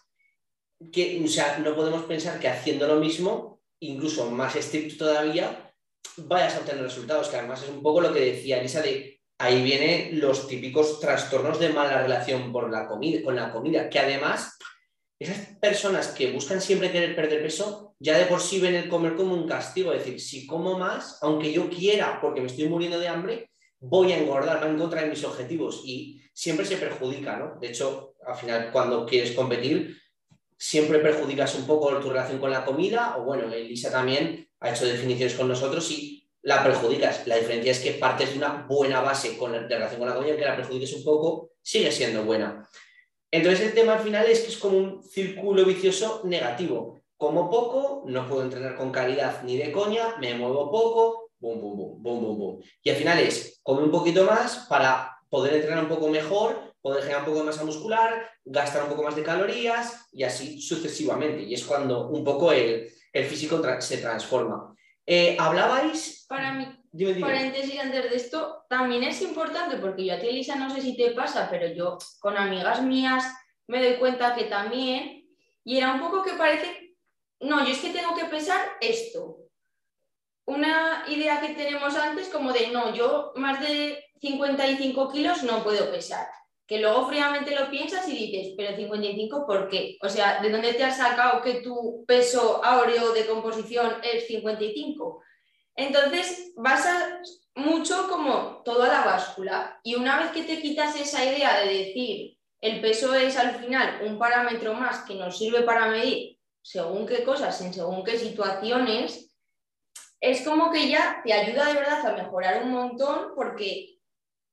Speaker 1: que, o sea, no podemos pensar que haciendo lo mismo, incluso más estricto todavía, vayas a obtener resultados, que además es un poco lo que decía Elisa de ahí vienen los típicos trastornos de mala relación por la comida, con la comida, que además esas personas que buscan siempre querer perder peso, ya de por sí ven el comer como un castigo, es decir, si como más, aunque yo quiera, porque me estoy muriendo de hambre, voy a engordar, va en contra de mis objetivos y siempre se perjudica, ¿no? De hecho, al final, cuando quieres competir, siempre perjudicas un poco tu relación con la comida, o bueno, Elisa también ha hecho definiciones con nosotros y la perjudicas. La diferencia es que partes de una buena base con de relación con la comida, que la perjudiques un poco, sigue siendo buena. Entonces el tema al final es que es como un círculo vicioso negativo. Como poco, no puedo entrenar con calidad ni de coña, me muevo poco, boom, boom, boom, boom, boom, boom. Y al final es, come un poquito más para poder entrenar un poco mejor, poder generar un poco de masa muscular, gastar un poco más de calorías y así sucesivamente. Y es cuando un poco el, el físico se transforma. Eh, hablabais...
Speaker 3: Para mí, paréntesis antes de esto, también es importante, porque yo a ti, Elisa, no sé si te pasa, pero yo con amigas mías me doy cuenta que también, y era un poco que parece, no, yo es que tengo que pesar esto. Una idea que tenemos antes como de, no, yo más de 55 kilos no puedo pesar que luego fríamente lo piensas y dices, pero 55, ¿por qué? O sea, ¿de dónde te has sacado que tu peso áureo de composición es 55? Entonces, basas mucho como toda la báscula y una vez que te quitas esa idea de decir, el peso es al final un parámetro más que nos sirve para medir según qué cosas, en según qué situaciones, es como que ya te ayuda de verdad a mejorar un montón porque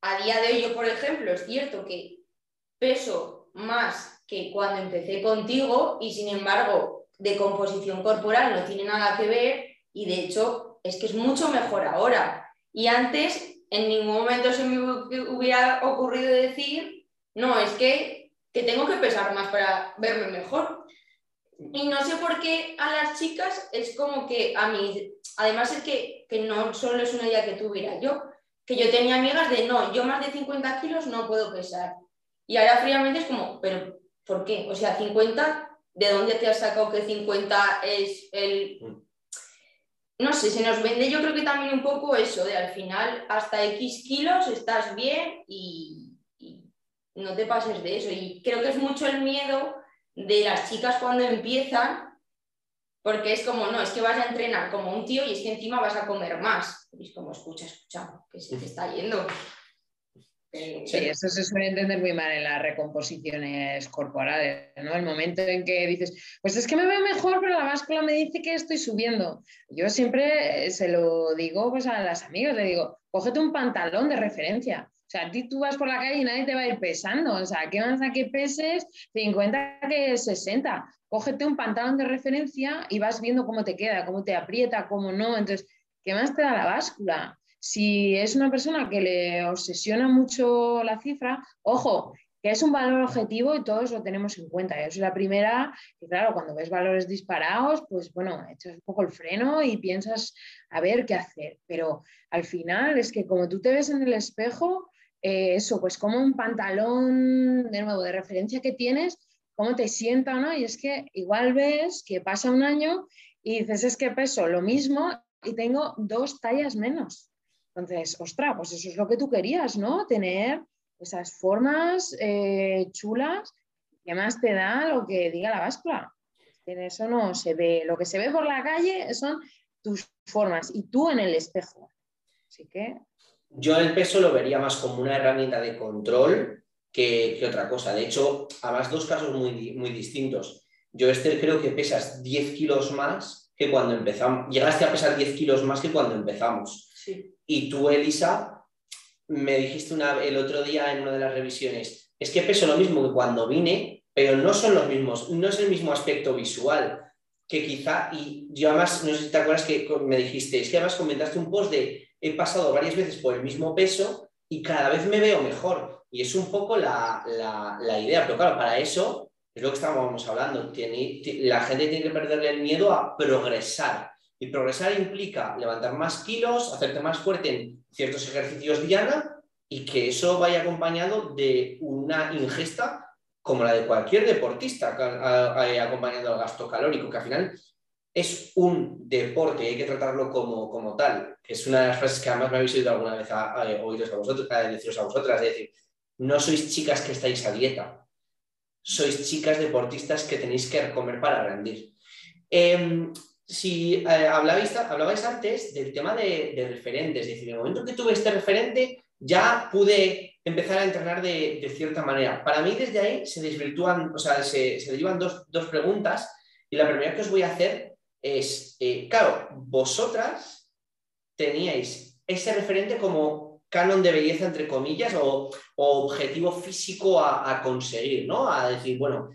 Speaker 3: a día de hoy yo, por ejemplo, es cierto que peso más que cuando empecé contigo y sin embargo de composición corporal no tiene nada que ver y de hecho es que es mucho mejor ahora. Y antes en ningún momento se me hubiera ocurrido decir, no, es que, que tengo que pesar más para verme mejor. Y no sé por qué a las chicas es como que a mí, además es que, que no solo es una idea que tuviera yo, que yo tenía amigas de no, yo más de 50 kilos no puedo pesar. Y ahora fríamente es como, pero ¿por qué? O sea, 50, ¿de dónde te has sacado que 50 es el... No sé, se nos vende yo creo que también un poco eso, de al final hasta X kilos estás bien y, y no te pases de eso. Y creo que es mucho el miedo de las chicas cuando empiezan, porque es como, no, es que vas a entrenar como un tío y es que encima vas a comer más. Es como, escucha, escucha, que se te está yendo.
Speaker 2: Sí, eso se suele entender muy mal en las recomposiciones corporales, ¿no? El momento en que dices, pues es que me veo mejor, pero la báscula me dice que estoy subiendo. Yo siempre se lo digo pues, a las amigas, le digo, cógete un pantalón de referencia. Sea, a ti tú vas por la calle y nadie te va a ir pesando. O sea, ¿qué más a que peses 50 que 60? Cógete un pantalón de referencia y vas viendo cómo te queda, cómo te aprieta, cómo no. Entonces, ¿qué más te da la báscula? Si es una persona que le obsesiona mucho la cifra, ojo, que es un valor objetivo y todos lo tenemos en cuenta. Yo soy la primera y claro, cuando ves valores disparados, pues bueno, echas un poco el freno y piensas a ver qué hacer. Pero al final es que como tú te ves en el espejo, eh, eso, pues como un pantalón de nuevo de referencia que tienes, cómo te sienta, ¿no? Y es que igual ves que pasa un año y dices, es que peso lo mismo y tengo dos tallas menos. Entonces, ostras, pues eso es lo que tú querías, ¿no? Tener esas formas eh, chulas que más te da lo que diga la báscula. En eso no se ve. Lo que se ve por la calle son tus formas y tú en el espejo. Así que
Speaker 1: yo el peso lo vería más como una herramienta de control que, otra cosa. De hecho, además dos casos muy, muy distintos. Yo, Esther, creo que pesas 10 kilos más que cuando empezamos. Llegaste a pesar 10 kilos más que cuando empezamos. Y tú, Elisa, me dijiste una, el otro día en una de las revisiones, es que peso lo mismo que cuando vine, pero no son los mismos, no es el mismo aspecto visual que quizá, y yo además, no sé si te acuerdas que me dijiste, es que además comentaste un post de he pasado varias veces por el mismo peso y cada vez me veo mejor. Y es un poco la, idea. Pero claro, para eso es lo que estábamos hablando. la gente tiene que perderle el miedo a progresar. Y progresar implica levantar más kilos, hacerte más fuerte en ciertos ejercicios diana y que eso vaya acompañado de una ingesta como la de cualquier deportista, acompañando al gasto calórico, que al final es un deporte y hay que tratarlo como, como tal. Es una de las frases que además me habéis oído alguna vez a, a, vosotros, a deciros a vosotras, es decir, no sois chicas que estáis a dieta, sois chicas deportistas que tenéis que comer para rendir. Em, si eh, hablabais, hablabais, antes del tema de, referentes, es decir, en el momento que tuve este referente, ya pude empezar a entrenar de, cierta manera. Para mí, desde ahí se desvirtúan, o sea, se, se derivan dos, dos preguntas. Y la primera que os voy a hacer es, eh, claro, vosotras teníais ese referente como canon de belleza, entre comillas, o, objetivo físico a, conseguir, ¿no? A decir, bueno,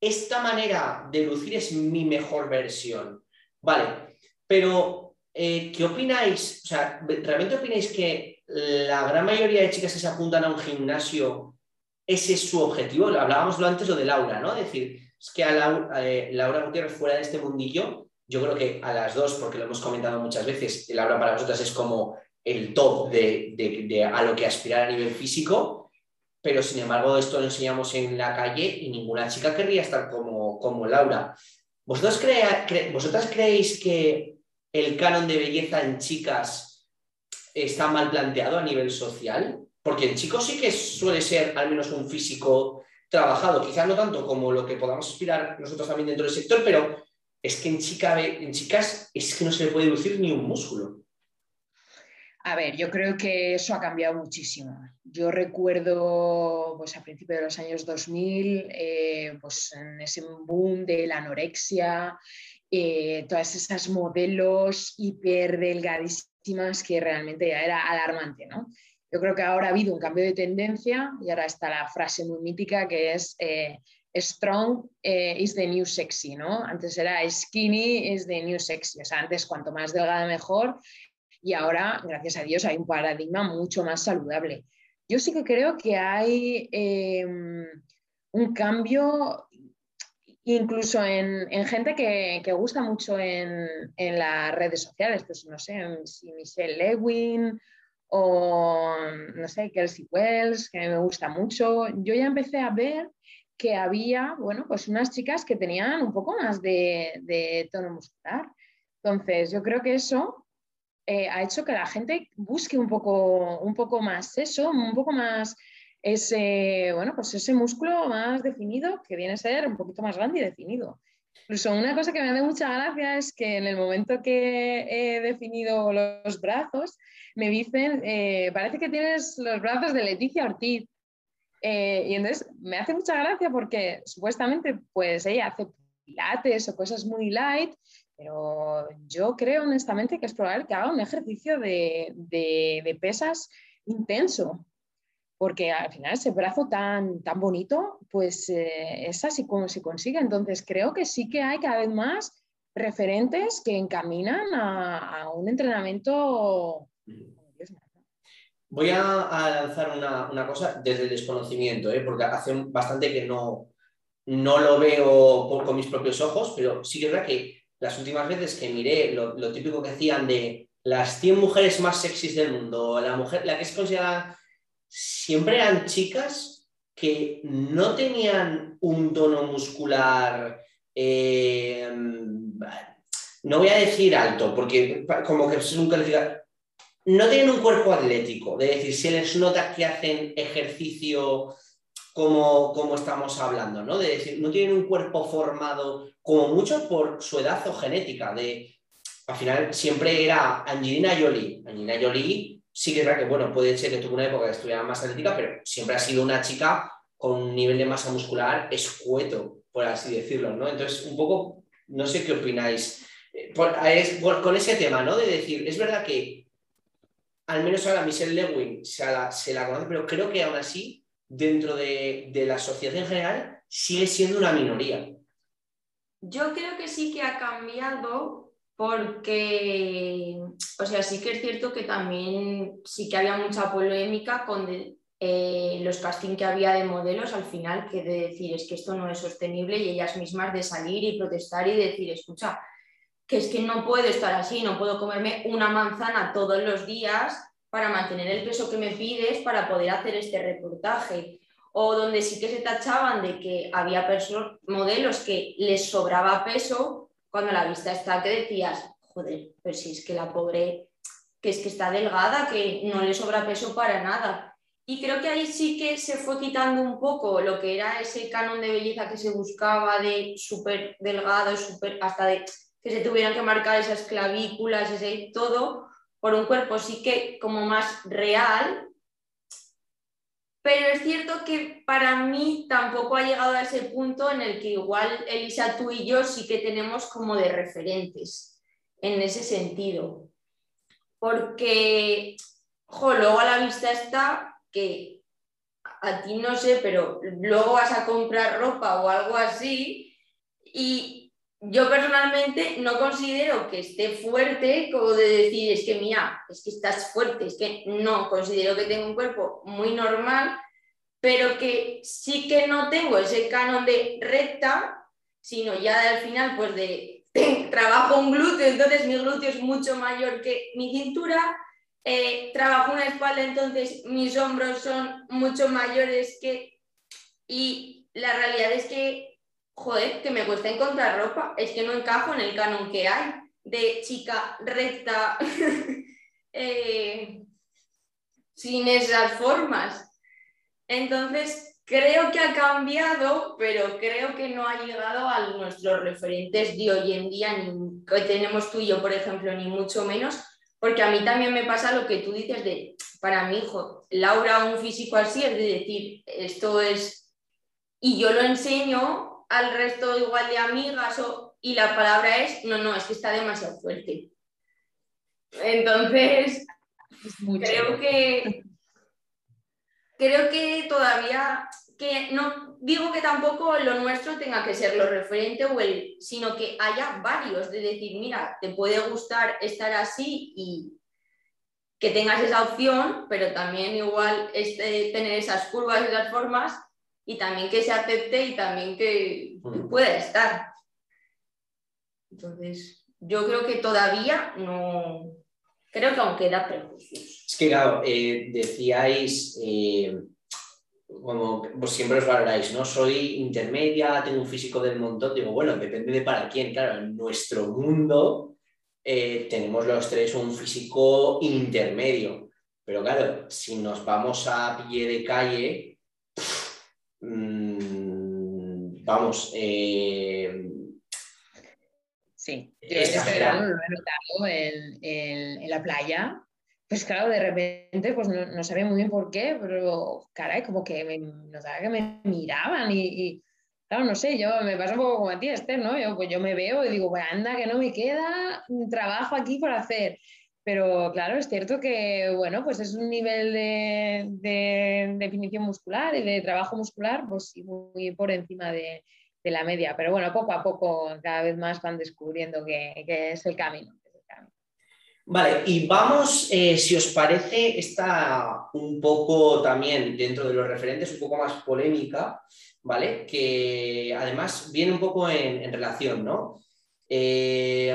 Speaker 1: esta manera de lucir es mi mejor versión. Vale, pero eh, ¿qué opináis? O sea, ¿realmente opináis que la gran mayoría de chicas que se apuntan a un gimnasio, ese es su objetivo? Hablábamos antes lo de Laura, ¿no? Es decir, es que Laura, eh, Laura Gutiérrez fuera de este mundillo yo creo que a las dos, porque lo hemos comentado muchas veces, el aula para vosotras es como el top de, a lo que aspirar a nivel físico, pero sin embargo esto lo enseñamos en la calle y ninguna chica querría estar como, como Laura. ¿Vosotros ¿Vosotras creéis que el canon de belleza en chicas está mal planteado a nivel social? Porque en chicos sí que suele ser al menos un físico trabajado, quizás no tanto como lo que podamos aspirar nosotros también dentro del sector, pero es que en, en chicas es que no se le puede lucir ni un músculo.
Speaker 2: A ver, yo creo que eso ha cambiado muchísimo. Yo recuerdo, pues a principios de los años 2000, eh, pues en ese boom de la anorexia, eh, todas esas modelos hiper delgadísimas que realmente ya era alarmante, ¿no? Yo creo que ahora ha habido un cambio de tendencia y ahora está la frase muy mítica que es eh, strong eh, is the new sexy, ¿no? Antes era skinny is the new sexy, o sea, antes cuanto más delgada mejor y ahora, gracias a Dios, hay un paradigma mucho más saludable. Yo sí que creo que hay em, un cambio incluso en, gente que, gusta mucho en, las redes sociales, pues no sé, si Michelle Lewin o no sé, Kelsey Wells, que me gusta mucho. Yo ya empecé a ver que había, bueno, pues unas chicas que tenían un poco más de, tono muscular. Entonces, yo creo que eso eh, ha hecho que la gente busque un poco, un poco más eso, un poco más ese, bueno, pues ese músculo más definido que viene a ser un poquito más grande y definido. Incluso una cosa que me hace mucha gracia es que en el momento que he definido los brazos, me dicen, eh, parece que tienes los brazos de Leticia Ortiz. Eh, y entonces me hace mucha gracia porque supuestamente pues ella hace pilates o cosas muy light, pero yo creo honestamente que es probable que haga un ejercicio de, de pesas intenso porque al final ese brazo tan, tan bonito, pues eh, es así como se consigue. Entonces creo que sí que hay cada vez más referentes que encaminan a, un entrenamiento.
Speaker 1: Voy a, lanzar una, cosa desde el desconocimiento, ¿eh? porque hace bastante que no, no lo veo con mis propios ojos, pero sí que es verdad que las últimas veces que miré lo, típico que hacían de las 100 mujeres más sexys del mundo, la mujer, la que es considerada siempre eran chicas que no tenían un tono muscular, eh, no voy a decir alto, porque como que es un calificado, no tienen un cuerpo atlético, de decir, se les nota que hacen ejercicio como, como estamos hablando, ¿no? De decir, no tienen un cuerpo formado como mucho por su edad o genética, de al final siempre era Angelina Jolie. Angelina Jolie sí que es verdad que, bueno, puede ser que tuvo una época que estuviera más atlética, pero siempre ha sido una chica con un nivel de masa muscular escueto, por así decirlo, ¿no? Entonces, un poco, no sé qué opináis eh, con ese tema, ¿no? De decir, es verdad que al menos ahora Michelle Lewin se la, se la conoce, pero creo que aún así, dentro de, de la sociedad en general, sigue siendo una minoría.
Speaker 3: Yo creo que sí que ha cambiado porque, o sea, sí que es cierto que también sí que había mucha polémica con eh, los castings que había de modelos al final, que de decir es que esto no es sostenible y ellas mismas de salir y protestar y decir, escucha, que es que no puedo estar así, no puedo comerme una manzana todos los días para mantener el peso que me pides para poder hacer este reportaje. O donde sí que se tachaban de que había modelos que les sobraba peso cuando la vista está que decías, joder, pero si es que la pobre, que es que está delgada, que no le sobra peso para nada. Y creo que ahí sí que se fue quitando un poco lo que era ese canon de belleza que se buscaba de súper delgado, super, hasta de que se tuvieran que marcar esas clavículas, ese todo, por un cuerpo sí que como más real, pero es cierto que para mí tampoco ha llegado a ese punto en el que igual Elisa, tú y yo sí que tenemos como de referentes en ese sentido. Porque, jo, luego a la vista está que a ti no sé, pero luego vas a comprar ropa o algo así y yo personalmente no considero que esté fuerte como de decir, es que mira, es que estás fuerte, es que no, considero que tengo un cuerpo muy normal, pero que sí que no tengo ese canon de recta, sino ya al final pues de [laughs] trabajo un glúteo, entonces mi glúteo es mucho mayor que mi cintura, eh, trabajo una espalda, entonces mis hombros son mucho mayores que... Y la realidad es que joder, que me cuesta encontrar ropa, es que no encajo en el canon que hay de chica recta [laughs] eh, sin esas formas. Entonces, creo que ha cambiado, pero creo que no ha llegado a nuestros referentes de hoy en día, ni que tenemos tú y yo, por ejemplo, ni mucho menos, porque a mí también me pasa lo que tú dices de, para mi hijo, Laura, un físico así, es de decir, esto es, y yo lo enseño al resto igual de amigas y la palabra es, no, no, es que está demasiado fuerte. Entonces, creo que, creo que todavía, que no digo que tampoco lo nuestro tenga que ser lo referente o el, sino que haya varios, de decir, mira, te puede gustar estar así y que tengas esa opción, pero también igual este, tener esas curvas y esas formas y también que se acepte y también que
Speaker 1: Mm.
Speaker 3: pueda estar. Entonces, yo creo que todavía no, creo que aún queda prejuicios.
Speaker 1: Es que, claro, eh, decíais, eh, como pues siempre os valoráis, ¿no? Soy intermedia, tengo un físico del montón. Digo, bueno, depende de para quién. Claro, en nuestro mundo eh, tenemos los tres un físico intermedio. Pero claro, si nos vamos a pie de calle, mmm, vamos, eh,
Speaker 2: Sí, yo este
Speaker 1: Exagerado.
Speaker 2: verano lo he notado en, en- en la playa. Pues claro, de repente, pues no, no sabía muy bien por qué, pero caray, como que me notaba que me miraban y, y, claro, no sé, yo me pasa un poco como a ti, Esther, ¿no? Yo, pues yo me veo y digo, pues anda, que no me queda trabajo aquí por hacer. Pero claro, es cierto que, bueno, pues es un nivel de, de definición muscular y de trabajo muscular, pues muy por encima de, la media. Pero bueno, poco a poco cada vez más van descubriendo que, es el camino.
Speaker 1: Vale, y vamos, eh, si os parece, está un poco también dentro de los referentes, un poco más polémica, ¿vale? Que además viene un poco en relación, ¿no? Eh,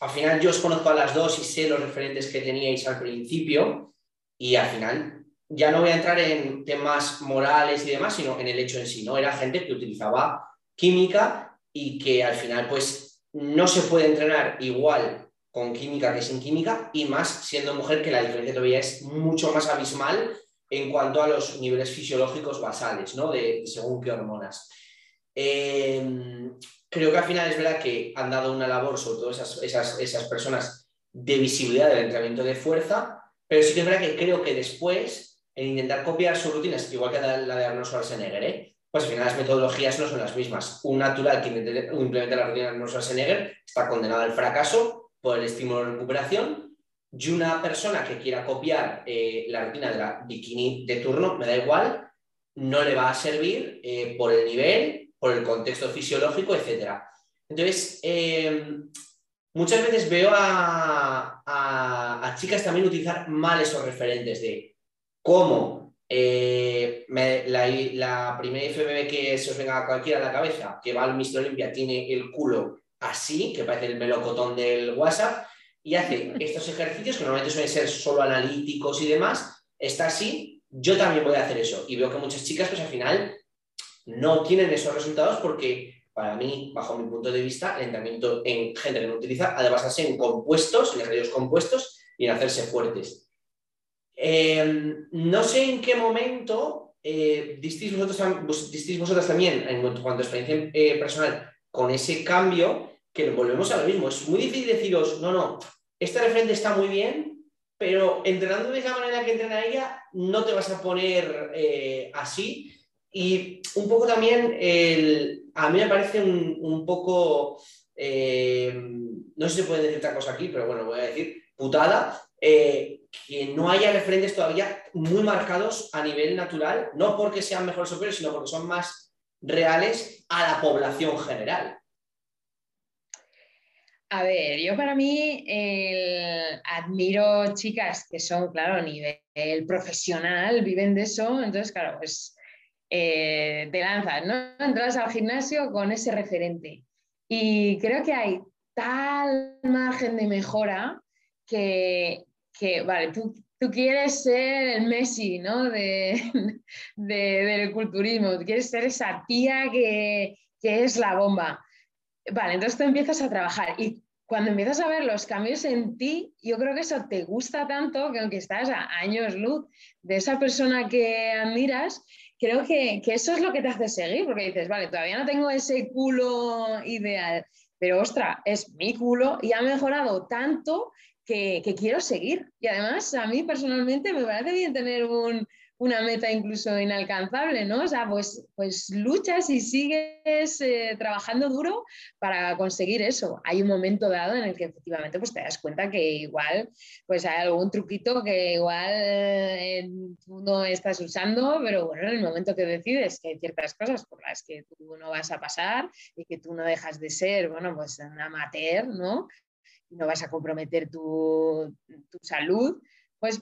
Speaker 1: al final yo os conozco a las dos y sé los referentes que teníais al principio y al final ya no voy a entrar en temas morales y demás, sino en el hecho en sí, ¿no? Era gente que utilizaba química y que al final pues no se puede entrenar igual con química que sin química y más siendo mujer que la diferencia todavía es mucho más abismal en cuanto a los niveles fisiológicos basales, ¿no? De, según qué hormonas. Eh, creo que al final es verdad que han dado una labor, sobre todo esas, esas, esas personas, de visibilidad del entrenamiento de fuerza, pero sí que es verdad que creo que después, en intentar copiar sus rutinas, igual que la de Arnold Schwarzenegger, ¿eh? pues al final las metodologías no son las mismas. Un natural que implementa la rutina de Arnold Schwarzenegger está condenado al fracaso por el estímulo de recuperación y una persona que quiera copiar eh, la rutina de la bikini de turno, me da igual, no le va a servir eh, por el nivel, por el contexto fisiológico, etc. Entonces, eh, muchas veces veo a, chicas también utilizar mal esos referentes de cómo eh, me, la, primera que se os venga a cualquiera a la cabeza, que va al Mr. Olympia, tiene el culo así, que parece el melocotón del WhatsApp, y hace estos ejercicios que normalmente suelen ser solo analíticos y demás, está así, yo también voy a hacer eso. Y veo que muchas chicas, pues al final, no tienen esos resultados porque para mí, bajo mi punto de vista, el entrenamiento en gente no utiliza ha de en compuestos, en ejercicios compuestos y en hacerse fuertes. Eh, no sé en qué momento eh, vosotros, distís vosotras también, en cuanto a experiencia eh, personal, con ese cambio, que volvemos a lo mismo. Es muy difícil deciros, no, no, este referente está muy bien, pero entrenando de la manera que entrena ella, no te vas a poner eh, así. Y un poco también, el, a mí me parece un, un poco, eh, no sé si se puede decir otra cosa aquí, pero bueno, voy a decir, putada, eh, que no haya referentes todavía muy marcados a nivel natural, no porque sean mejores o peores, sino porque son más reales a la población general.
Speaker 2: A ver, yo para mí admiro chicas que son, claro, a nivel profesional, viven de eso, entonces, claro, pues eh, te lanzas, ¿no? Entras al gimnasio con ese referente. Y creo que hay tal margen de mejora que, que vale, tú, tú, quieres ser el Messi, ¿no? De, [laughs] de, del culturismo, tú quieres ser esa tía que, que es la bomba. Vale, entonces tú empiezas a trabajar y cuando empiezas a ver los cambios en ti, yo creo que eso te gusta tanto que aunque estás a años luz de esa persona que admiras, creo que, que eso es lo que te hace seguir, porque dices, vale, todavía no tengo ese culo ideal, pero ostra, es mi culo y ha mejorado tanto que, que, quiero seguir. Y además, a mí personalmente me parece bien tener un, una meta incluso inalcanzable, ¿no? O sea, pues, pues luchas y sigues eh, trabajando duro para conseguir eso. Hay un momento dado en el que efectivamente pues te das cuenta que igual pues hay algún truquito que igual eh, tú no estás usando, pero bueno, en el momento que decides que hay ciertas cosas por las que tú no vas a pasar y que tú no dejas de ser, bueno, pues un amateur, ¿no? no vas a comprometer tu, tu salud, pues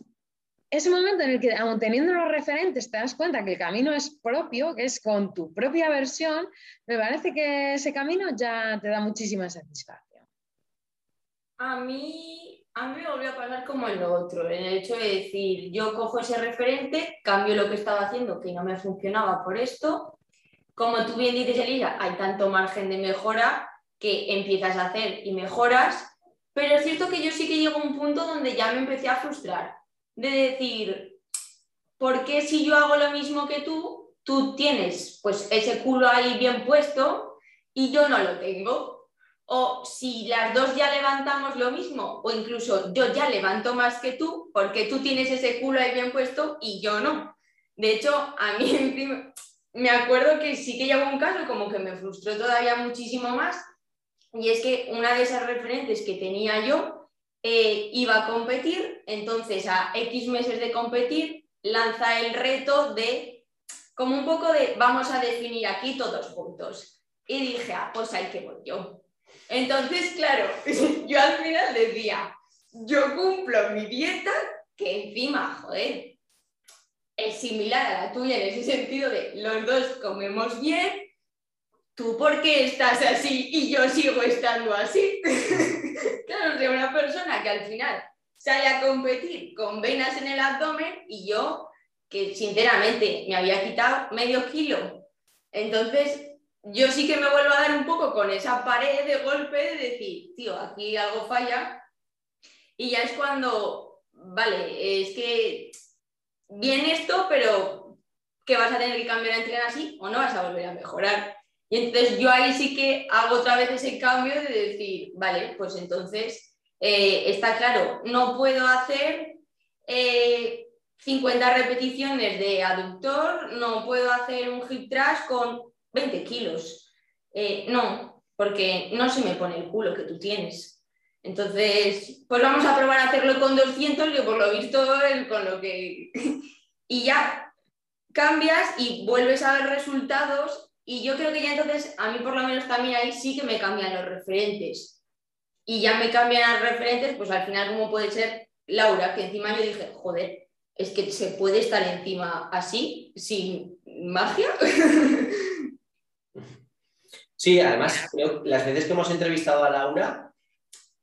Speaker 2: ese momento en el que, aun teniendo los referentes, te das cuenta que el camino es propio, que es con tu propia versión, me parece que ese camino ya te da muchísima satisfacción.
Speaker 3: A mí, a mí me volvió a pasar como en lo otro, en el hecho de decir, yo cojo ese referente, cambio lo que estaba haciendo que no me funcionaba por esto. Como tú bien dices, Elisa, hay tanto margen de mejora que empiezas a hacer y mejoras, pero es cierto que yo sí que llego a un punto donde ya me empecé a frustrar de decir, ¿por qué si yo hago lo mismo que tú, tú tienes pues ese culo ahí bien puesto y yo no lo tengo? O si las dos ya levantamos lo mismo, o incluso yo ya levanto más que tú, porque tú tienes ese culo ahí bien puesto y yo no. De hecho, a mí [laughs] me acuerdo que sí que llegó un caso como que me frustró todavía muchísimo más, y es que una de esas referentes que tenía yo eh, iba a competir, entonces a X meses de competir, lanza el reto de, como un poco de, vamos a definir aquí todos juntos. Y dije, ah, pues ahí que voy yo. Entonces, claro, [laughs] yo al final decía, yo cumplo mi dieta, que encima, joder, es similar a la tuya en ese sentido de los dos comemos bien, ¿tú por qué estás así y yo sigo estando así? [laughs] claro, de una persona que al final sale a competir con venas en el abdomen y yo, que sinceramente me había quitado medio kilo. Entonces, yo sí que me vuelvo a dar un poco con esa pared de golpe de decir, tío, aquí algo falla. Y ya es cuando, vale, es que viene esto, pero que vas a tener que cambiar a entrenar así o no vas a volver a mejorar. Y entonces yo ahí sí que hago otra vez ese cambio de decir, vale, pues entonces eh, está claro, no puedo hacer 50 eh, repeticiones de aductor, no puedo hacer un hip thrust con 20 kilos. Eh, no, porque no se me pone el culo que tú tienes. Entonces, pues vamos a probar a hacerlo con 200, yo por lo visto con lo que... [laughs] y ya cambias y vuelves a ver resultados y yo creo que ya entonces, a mí por lo menos también ahí sí que me cambian los referentes. Y ya me cambian los referentes, pues al final como puede ser Laura, que encima yo dije, joder, es que se puede estar encima así, sin magia. [laughs]
Speaker 1: Sí, además, las veces que hemos entrevistado a Laura,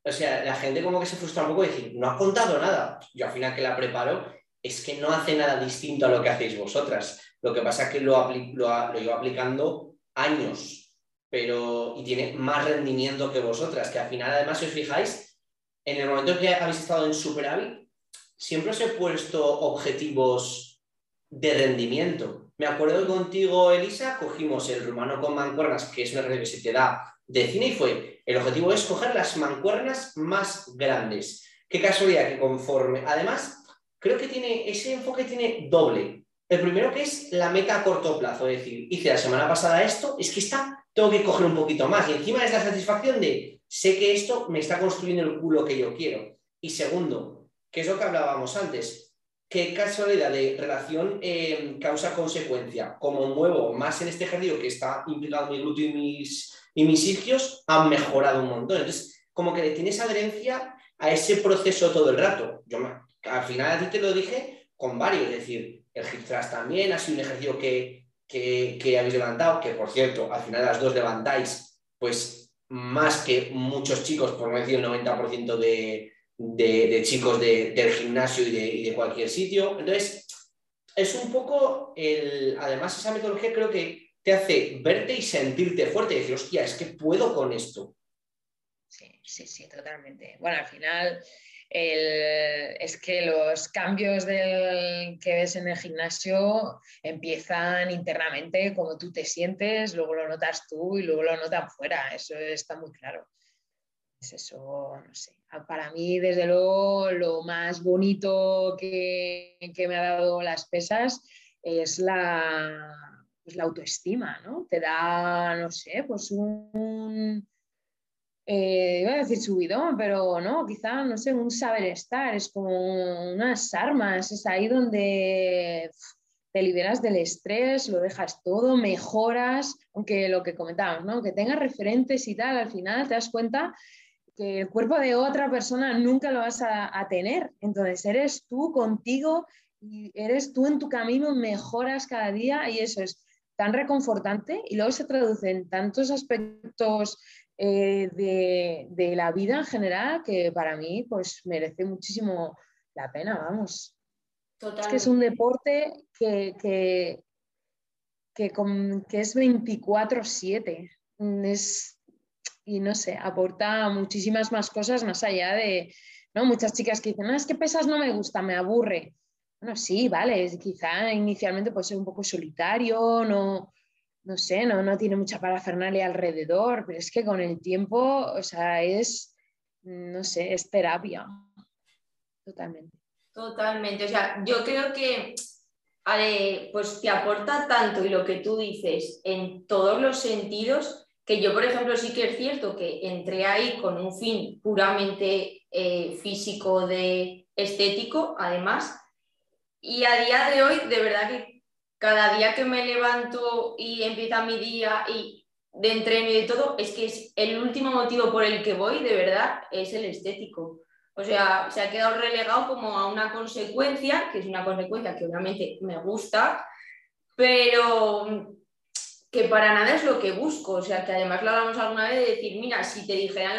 Speaker 1: o sea, la gente como que se frustra un poco y decir, no ha contado nada. Yo al final que la preparo, es que no hace nada distinto a lo que hacéis vosotras. Lo que pasa es que lo, lo, llevo aplicando años, pero y tiene más rendimiento que vosotras, que al final, además, si os fijáis, en el momento en que habéis estado en superávit, siempre os he puesto objetivos de rendimiento. Me acuerdo que contigo, Elisa, cogimos el rumano con mancuernas, que es una red que da de cine, y fue, el objetivo es coger las mancuernas más grandes. Qué casualidad que conforme, además, creo que tiene, ese enfoque tiene doble. El primero que es la meta a corto plazo, es decir, hice la semana pasada esto, es que está, tengo que coger un poquito más. Y encima es la satisfacción de, sé que esto me está construyendo el culo que yo quiero. Y segundo, que es lo que hablábamos antes, qué casualidad de relación eh, causa-consecuencia. Como muevo más en este ejercicio que está implicado mi glúteo y mis, y isquios, han mejorado un montón. Entonces, como que le tienes adherencia a ese proceso todo el rato. Yo al final a ti te lo dije con varios, es decir, el hip thrust también ha sido un ejercicio que, habéis levantado, que por cierto, al final las dos levantáis, pues más que muchos chicos, por no decir el 90% de, chicos del gimnasio y de, cualquier sitio. Entonces, es un poco el. Además, esa metodología creo que te hace verte y sentirte fuerte y decir, hostia, es que puedo con esto.
Speaker 2: Sí, sí, sí, totalmente. Bueno, al final es que los cambios del, que ves en el gimnasio empiezan internamente, como tú te sientes, luego lo notas tú y luego lo notan fuera, eso está muy claro. es eso, no sé. Para mí, desde luego, lo más bonito que, me ha dado las pesas es la, pues la autoestima, ¿no? Te da, no sé, pues un, eh, iba a decir subidón, pero no, quizá, no sé, un saber estar, es como unas armas, es ahí donde te liberas del estrés, lo dejas todo, mejoras, aunque lo que comentábamos, ¿no? Que tengas referentes y tal, al final te das cuenta que el cuerpo de otra persona nunca lo vas a, tener. Entonces eres tú contigo y eres tú en tu camino, mejoras cada día y eso es tan reconfortante y luego se traduce en tantos aspectos eh, de, la vida en general que para mí pues merece muchísimo la pena, vamos. Es que es un deporte que, que, que, que es 24/7. Es y no sé, aporta muchísimas más cosas más allá de, ¿no? Muchas chicas que dicen, no, es que pesas no me gusta, me aburre. Bueno, sí, vale, quizá inicialmente puede ser un poco solitario, no, no sé, no, no tiene mucha parafernalia alrededor, pero es que con el tiempo, o sea, es, no sé, es terapia. Totalmente.
Speaker 3: Totalmente, o sea, yo creo que pues te aporta tanto y lo que tú dices en todos los sentidos que yo, por ejemplo, sí que es cierto que entré ahí con un fin puramente eh, físico, de estético, además, y a día de hoy, de verdad que cada día que me levanto y empieza mi día y de entreno y de todo, es que es el último motivo por el que voy, de verdad, es el estético. O sea, se ha quedado relegado como a una consecuencia, que es una consecuencia que obviamente me gusta, pero que para nada es lo que busco. O sea, que además lo hablamos alguna vez de decir, mira, si te dijeran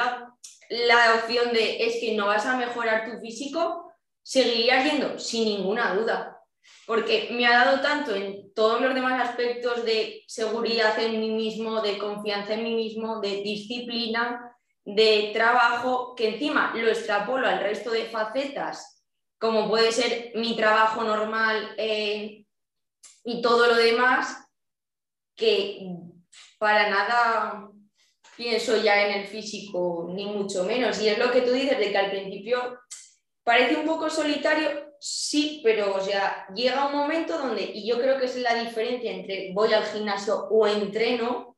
Speaker 3: la, opción de es que no vas a mejorar tu físico, seguirías yendo sin ninguna duda. Porque me ha dado tanto en todos los demás aspectos de seguridad en mí mismo, de confianza en mí mismo, de disciplina, de trabajo, que encima lo extrapolo al resto de facetas, como puede ser mi trabajo normal eh, y todo lo demás, que para nada pienso ya en el físico, ni mucho menos. Y es lo que tú dices, de que al principio parece un poco solitario, sí, pero o sea, llega un momento donde, y yo creo que es la diferencia entre voy al gimnasio o entreno,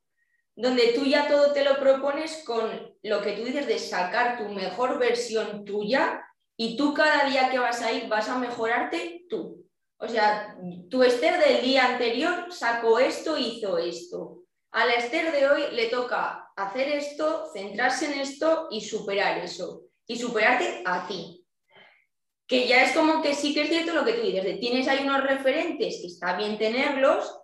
Speaker 3: donde tú ya todo te lo propones con lo que tú dices de sacar tu mejor versión tuya y tú cada día que vas a vas a mejorarte tú. O sea, tu Esther del día anterior sacó esto, hizo esto. A la Esther de hoy le toca hacer esto, centrarse en esto y superar eso. Y superarte a ti. Que ya es como que sí que es cierto lo que tú dices, tienes ahí unos referentes que está bien tenerlos,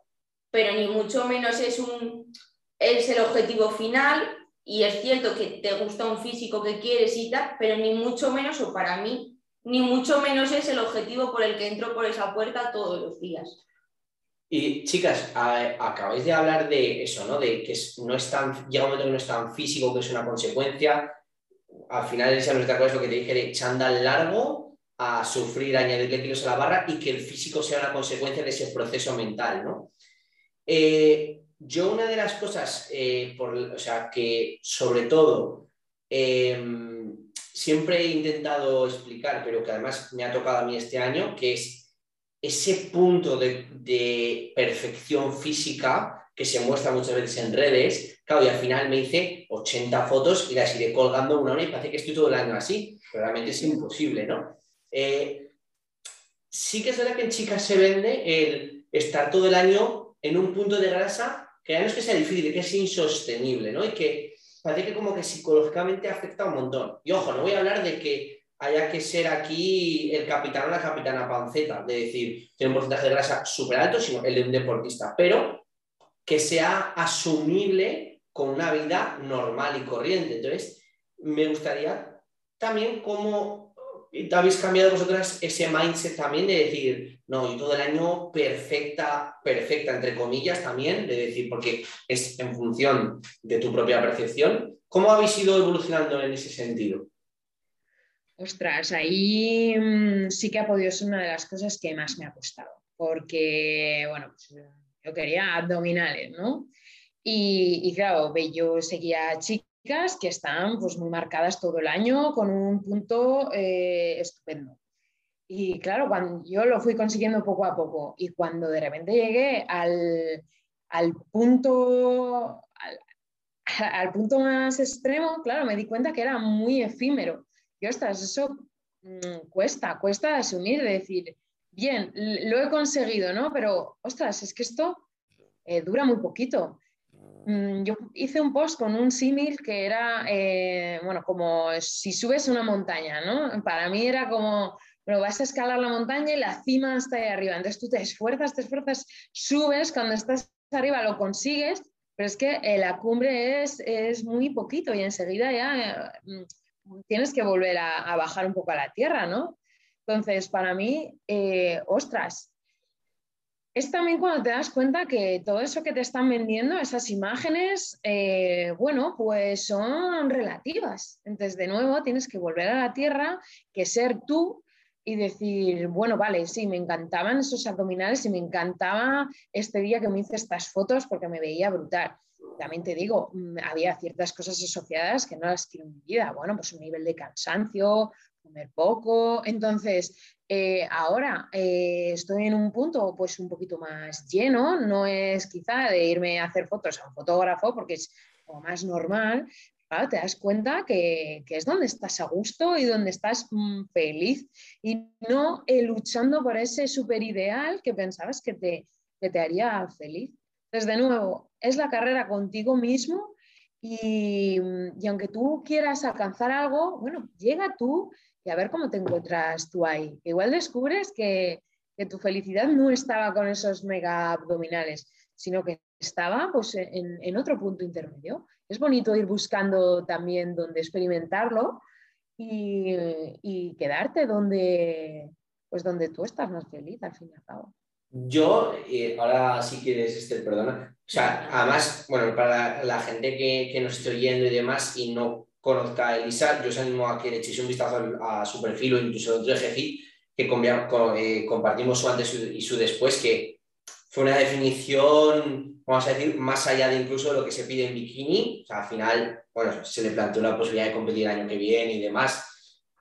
Speaker 3: pero ni mucho menos es, un, es el objetivo final. Y es cierto que te gusta un físico que quieres y tal, pero ni mucho menos, o para mí, ni mucho menos es el objetivo por el que entro por esa puerta todos los días.
Speaker 1: Y chicas, acabáis de hablar de eso, ¿no? De que no es tan, llega un momento que no es tan físico, que es una consecuencia. Al final, esa nuestra cosa es lo que te dije de chándal largo a sufrir, añadirle kilos a la barra y que el físico sea una consecuencia de ese proceso mental, ¿no? Eh, yo una de las cosas, eh, por, o sea, que sobre todo em, siempre he intentado explicar, pero que además me ha tocado a mí este año, que es ese punto de, perfección física que se muestra muchas veces en redes. Claro, y al final me hice 80 fotos y las iré colgando una hora y parece que estoy todo el año así. realmente es imposible, ¿no? Eh, sí que es verdad que en chicas se vende el estar todo el año en un punto de grasa que ya no es que sea difícil, que es insostenible, ¿no? Y que parece que como que psicológicamente afecta un montón. Y ojo, no voy a hablar de que haya que ser aquí el capitán o la capitana panceta, de decir, tiene un porcentaje de grasa súper alto, sino el de un deportista, pero que sea asumible con una vida normal y corriente. Entonces, me gustaría también cómo habéis cambiado vosotras ese mindset también de decir, no, y todo el año perfecta, perfecta, entre comillas también, de decir, porque es en función de tu propia percepción. ¿Cómo habéis ido evolucionando en ese sentido?
Speaker 2: Ostras, ahí mm, sí que ha podido ser una de las cosas que más me ha costado, porque, bueno, pues, yo quería abdominales, ¿no? Y, y claro, yo seguía chicas que están pues, muy marcadas todo el año con un punto eh, estupendo. Y claro, cuando yo lo fui consiguiendo poco a poco y cuando de repente llegué al, al punto, al, [laughs] punto más extremo, claro, me di cuenta que era muy efímero. Y ostras, eso mm, cuesta, cuesta asumir, decir, bien, lo he conseguido, ¿no? Pero, ostras, es que esto eh, dura muy poquito. Mm, yo hice un post con un símil que era, eh, bueno, como si subes una montaña, ¿no? Para mí era como, bueno, vas a escalar la montaña y la cima está ahí arriba. Entonces tú te esfuerzas, te esfuerzas, subes, cuando estás arriba lo consigues, pero es que eh, la cumbre es, es, muy poquito y enseguida ya eh, tienes que volver a, bajar un poco a la tierra, ¿no? Entonces, para mí, ostras, es también cuando te das cuenta que todo eso que te están vendiendo, esas imágenes, eh, bueno, pues son relativas. Entonces, de nuevo, tienes que volver a la tierra, que ser tú y decir, bueno, vale, sí, me encantaban esos abdominales y me encantaba este día que me hice estas fotos porque me veía brutal. También te digo, mm, había ciertas cosas asociadas que no las quiero en mi vida. Bueno, pues un nivel de cansancio, comer poco. Entonces, eh, ahora eh, estoy en un punto pues un poquito más lleno, no es quizá de irme a hacer fotos a un fotógrafo porque es como más normal, te das cuenta que, es donde estás a gusto y donde estás mm, feliz y no eh, luchando por ese super ideal que pensabas que te, que te haría feliz. Entonces, de nuevo, es la carrera contigo mismo y, y aunque tú quieras alcanzar algo, bueno, llega tú y a ver cómo te encuentras tú ahí. Igual descubres que, tu felicidad no estaba con esos mega abdominales, sino que estaba pues, en, otro punto intermedio. Es bonito ir buscando también dónde experimentarlo y, quedarte donde, pues donde tú estás más feliz al fin y al cabo.
Speaker 1: Yo, eh, ahora si quieres, Esther, perdona. O sea, además, bueno, para la, gente que, que, nos esté oyendo y demás y no conozca a Elisa, yo os animo a que le echéis un vistazo a, su perfil o incluso dentro de Jefi, que eh, compartimos su antes y su después, que fue una definición, vamos a decir, más allá de incluso lo que se pide en bikini. O sea, al final, bueno, se le planteó la posibilidad de competir el año que viene y demás,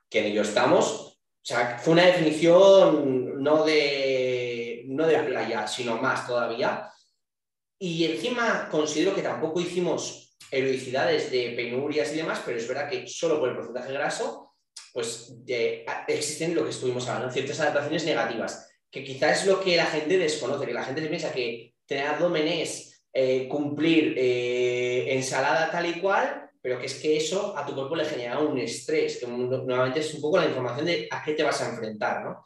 Speaker 1: que en ello estamos. O sea, fue una definición no de, no de playa, sino más todavía. Y encima considero que tampoco hicimos heroicidades de penurias y demás, pero es verdad que solo por el porcentaje graso, pues existen lo que estuvimos hablando, ciertas adaptaciones negativas, que quizás es lo que la gente desconoce, que la gente piensa que tener abdomen eh, cumplir eh, ensalada tal y cual, pero que es que eso a tu cuerpo le genera un estrés, que nuevamente es un poco la información de a qué te vas a enfrentar, ¿no?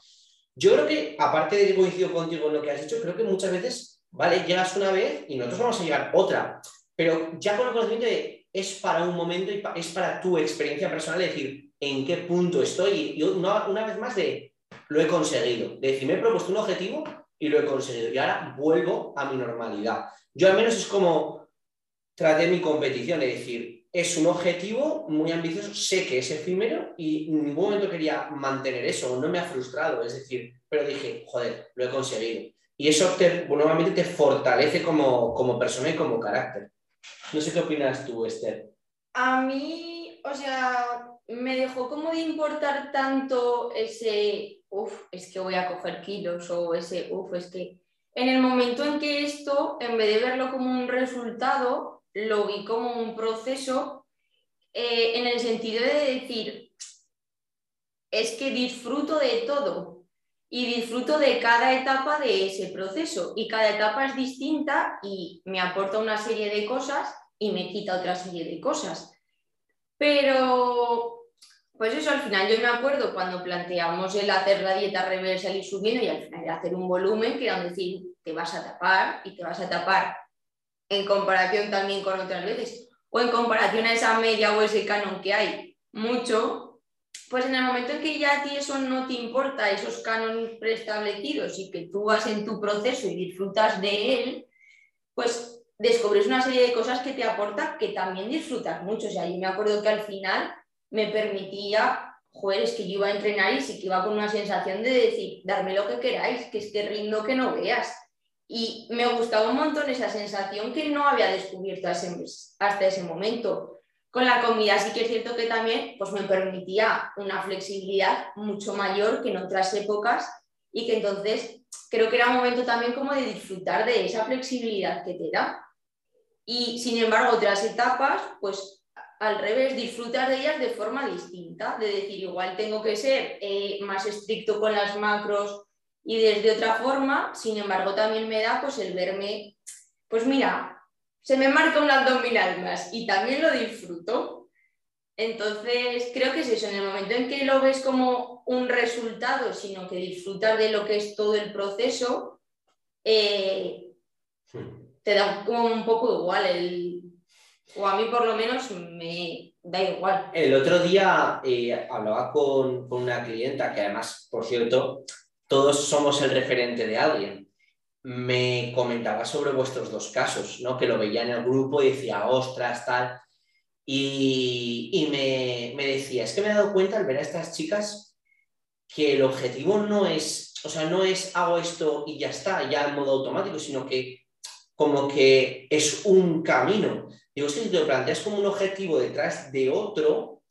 Speaker 1: Yo creo que, aparte de que coincido contigo en lo que has dicho, creo que muchas veces, vale, llegas una vez y nosotros vamos a llegar otra pero ya con el conocimiento de es para un momento y es para tu experiencia personal, de decir en qué punto estoy. Y una, vez más de lo he conseguido, de decir, me he propuesto un objetivo y lo he conseguido. Y ahora vuelvo a mi normalidad. Yo al menos es como traté mi competición, es decir, es un objetivo muy ambicioso, sé que es efímero y en ningún momento quería mantener eso, no me ha frustrado, es decir, pero dije, joder, lo he conseguido. Y eso te, nuevamente te fortalece como, como persona y como carácter. No sé qué opinas tú, Esther.
Speaker 3: A mí, o sea, me dejó como de importar tanto ese, uff, es que voy a coger kilos o ese, uff, es que en el momento en que esto, en vez de verlo como un resultado, lo vi como un proceso eh, en el sentido de decir, es que disfruto de todo y disfruto de cada etapa de ese proceso y cada etapa es distinta y me aporta una serie de cosas y me quita otra serie de cosas. Pero, pues eso, al final yo me acuerdo cuando planteamos el hacer la dieta reversal y subiendo y al final hacer un volumen que era decir, te vas a tapar y te vas a tapar en comparación también con otras veces o en comparación a esa media o ese canon que hay mucho, pues en el momento en que ya a ti eso no te importa, esos cánones preestablecidos y que tú vas en tu proceso y disfrutas de él, pues descubres una serie de cosas que te aporta que también disfrutas mucho. O sea, yo me acuerdo que al final me permitía, joder, es que yo iba a entrenar y sí que iba con una sensación de decir, darme lo que queráis, que es que rindo que no veas. Y me gustaba un montón esa sensación que no había descubierto hasta ese momento. Con la comida sí que es cierto que también pues, me permitía una flexibilidad mucho mayor que en otras épocas y que entonces creo que era un momento también como de disfrutar de esa flexibilidad que te da. Y sin embargo, otras etapas, pues al revés, disfrutar de ellas de forma distinta, de decir, igual tengo que ser eh, más estricto con las macros y desde otra forma, sin embargo, también me da pues el verme, pues mira, se me marca un abdominal más y también lo disfruto. Entonces, creo que es eso, en el momento en que lo ves como un resultado, sino que disfrutas de lo que es todo el proceso, eh, te da como un poco igual, el, o a mí por lo menos me da igual.
Speaker 1: El otro día eh, hablaba con, con una clienta que además, por cierto, todos somos el referente de alguien me comentaba sobre vuestros dos casos, ¿no? que lo veía en el grupo y decía, ostras, tal. Y, me, decía, es que me he dado cuenta al ver a estas chicas que el objetivo no es, o sea, no es hago esto y ya está, ya en modo automático, sino que como que es un camino. Digo, si te lo planteas como un objetivo detrás de otro,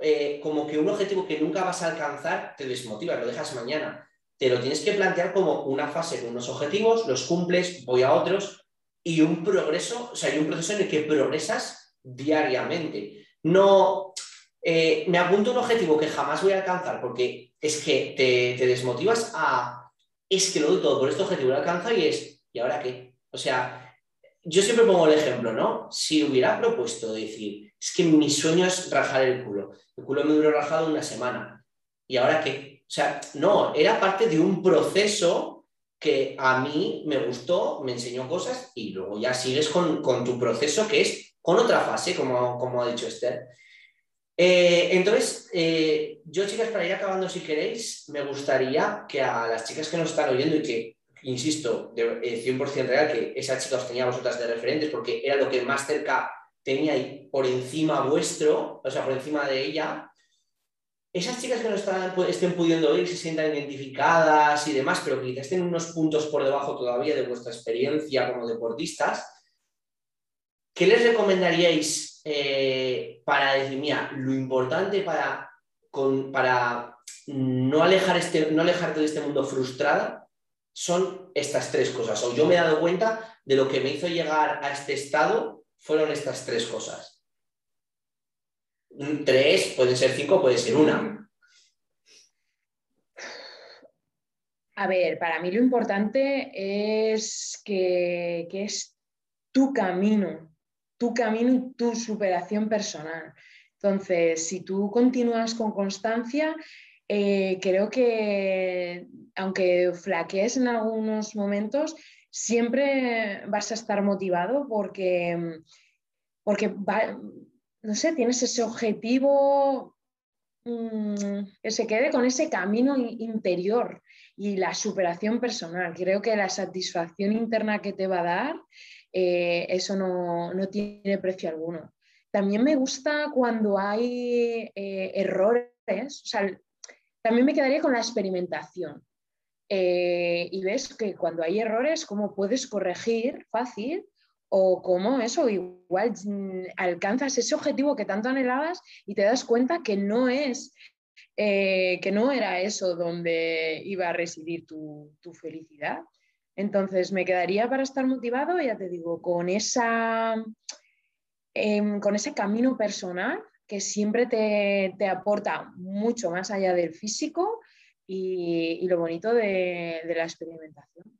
Speaker 1: eh, como que un objetivo que nunca vas a alcanzar, te desmotiva, lo dejas mañana te lo tienes que plantear como una fase con unos objetivos, los cumples, voy a otros, y un progreso, o sea, hay un proceso en el que progresas diariamente. No eh, me apunto un objetivo que jamás voy a alcanzar porque es que te, desmotivas a, es que lo doy todo por este objetivo, lo alcanzo y es, ¿y ahora qué? O sea, yo siempre pongo el ejemplo, ¿no? Si hubiera propuesto decir, es que mi sueño es rajar el culo, el culo me duró rajado una semana, ¿y ahora qué? O sea, no, era parte de un proceso que a mí me gustó, me enseñó cosas y luego ya sigues con, tu proceso que es con otra fase, como, como ha dicho Esther. Eh, entonces, eh, yo chicas, para ir acabando si queréis, me gustaría que a las chicas que nos están oyendo y que, insisto, de, 100% eh, real, que esa chica os tenía vosotras de referentes porque era lo que más cerca tenía por encima vuestro, o sea, por encima de ella, esas chicas que no están, estén pudiendo oír, se sientan identificadas y demás, pero que quizás estén unos puntos por debajo todavía de vuestra experiencia como deportistas, ¿qué les recomendaríais eh, para decir, mira, lo importante para, para no, alejar este, no alejarte de este mundo frustrada son estas tres cosas? O yo me he dado cuenta de lo que me hizo llegar a este estado fueron estas tres cosas tres, puede ser cinco, puede ser una.
Speaker 2: A ver, para mí lo importante es que, es tu camino, tu camino y tu superación personal. Entonces, si tú continúas con constancia, eh, creo que aunque flaquees en algunos momentos, siempre vas a estar motivado porque, porque no sé, tienes ese objetivo mm, que se quede con ese camino interior y la superación personal. Creo que la satisfacción interna que te va a dar, eh, eso no, tiene precio alguno. También me gusta cuando hay eh, errores, o sea, también me quedaría con la experimentación. Eh, y ves que cuando hay errores, cómo puedes corregir fácil o cómo eso, igual mm, alcanzas ese objetivo que tanto anhelabas y te das cuenta que no es, eh, que no era eso donde iba a residir tu, felicidad. Entonces me quedaría para estar motivado, ya te digo, con, esa, em, con ese camino personal que siempre te, aporta mucho más allá del físico y, lo bonito de la experimentación.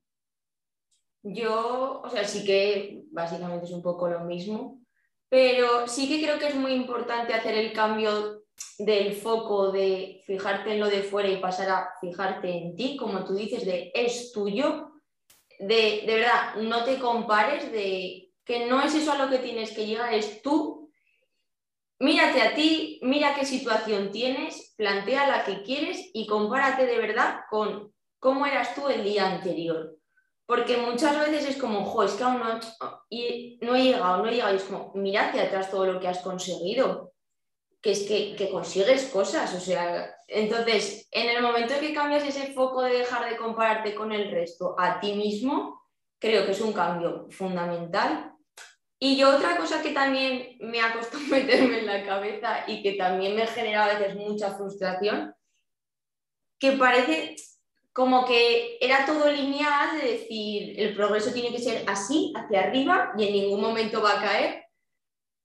Speaker 3: Yo, o sea, sí que básicamente es un poco lo mismo, pero sí que creo que es muy importante hacer el cambio del foco de fijarte en lo de fuera y pasar a fijarte en ti, como tú dices, de es tuyo, de, de verdad, no te compares, de que no es eso a lo que tienes que llegar, es tú. Mírate a ti, mira qué situación tienes, plantea la que quieres y compárate de verdad con cómo eras tú el día anterior. Porque muchas veces es como, jo, es que aún no, y no he llegado, no he llegado. Y es como, mira hacia atrás todo lo que has conseguido. Que es que, consigues cosas. O sea, entonces, en el momento en que cambias ese foco de dejar de compararte con el resto a ti mismo, creo que es un cambio fundamental. Y yo otra cosa que también me ha costado [laughs] meterme en la cabeza y que también me genera a veces mucha frustración, que parece como que era todo lineal, de decir, el progreso tiene que ser así, hacia arriba, y en ningún momento va a caer.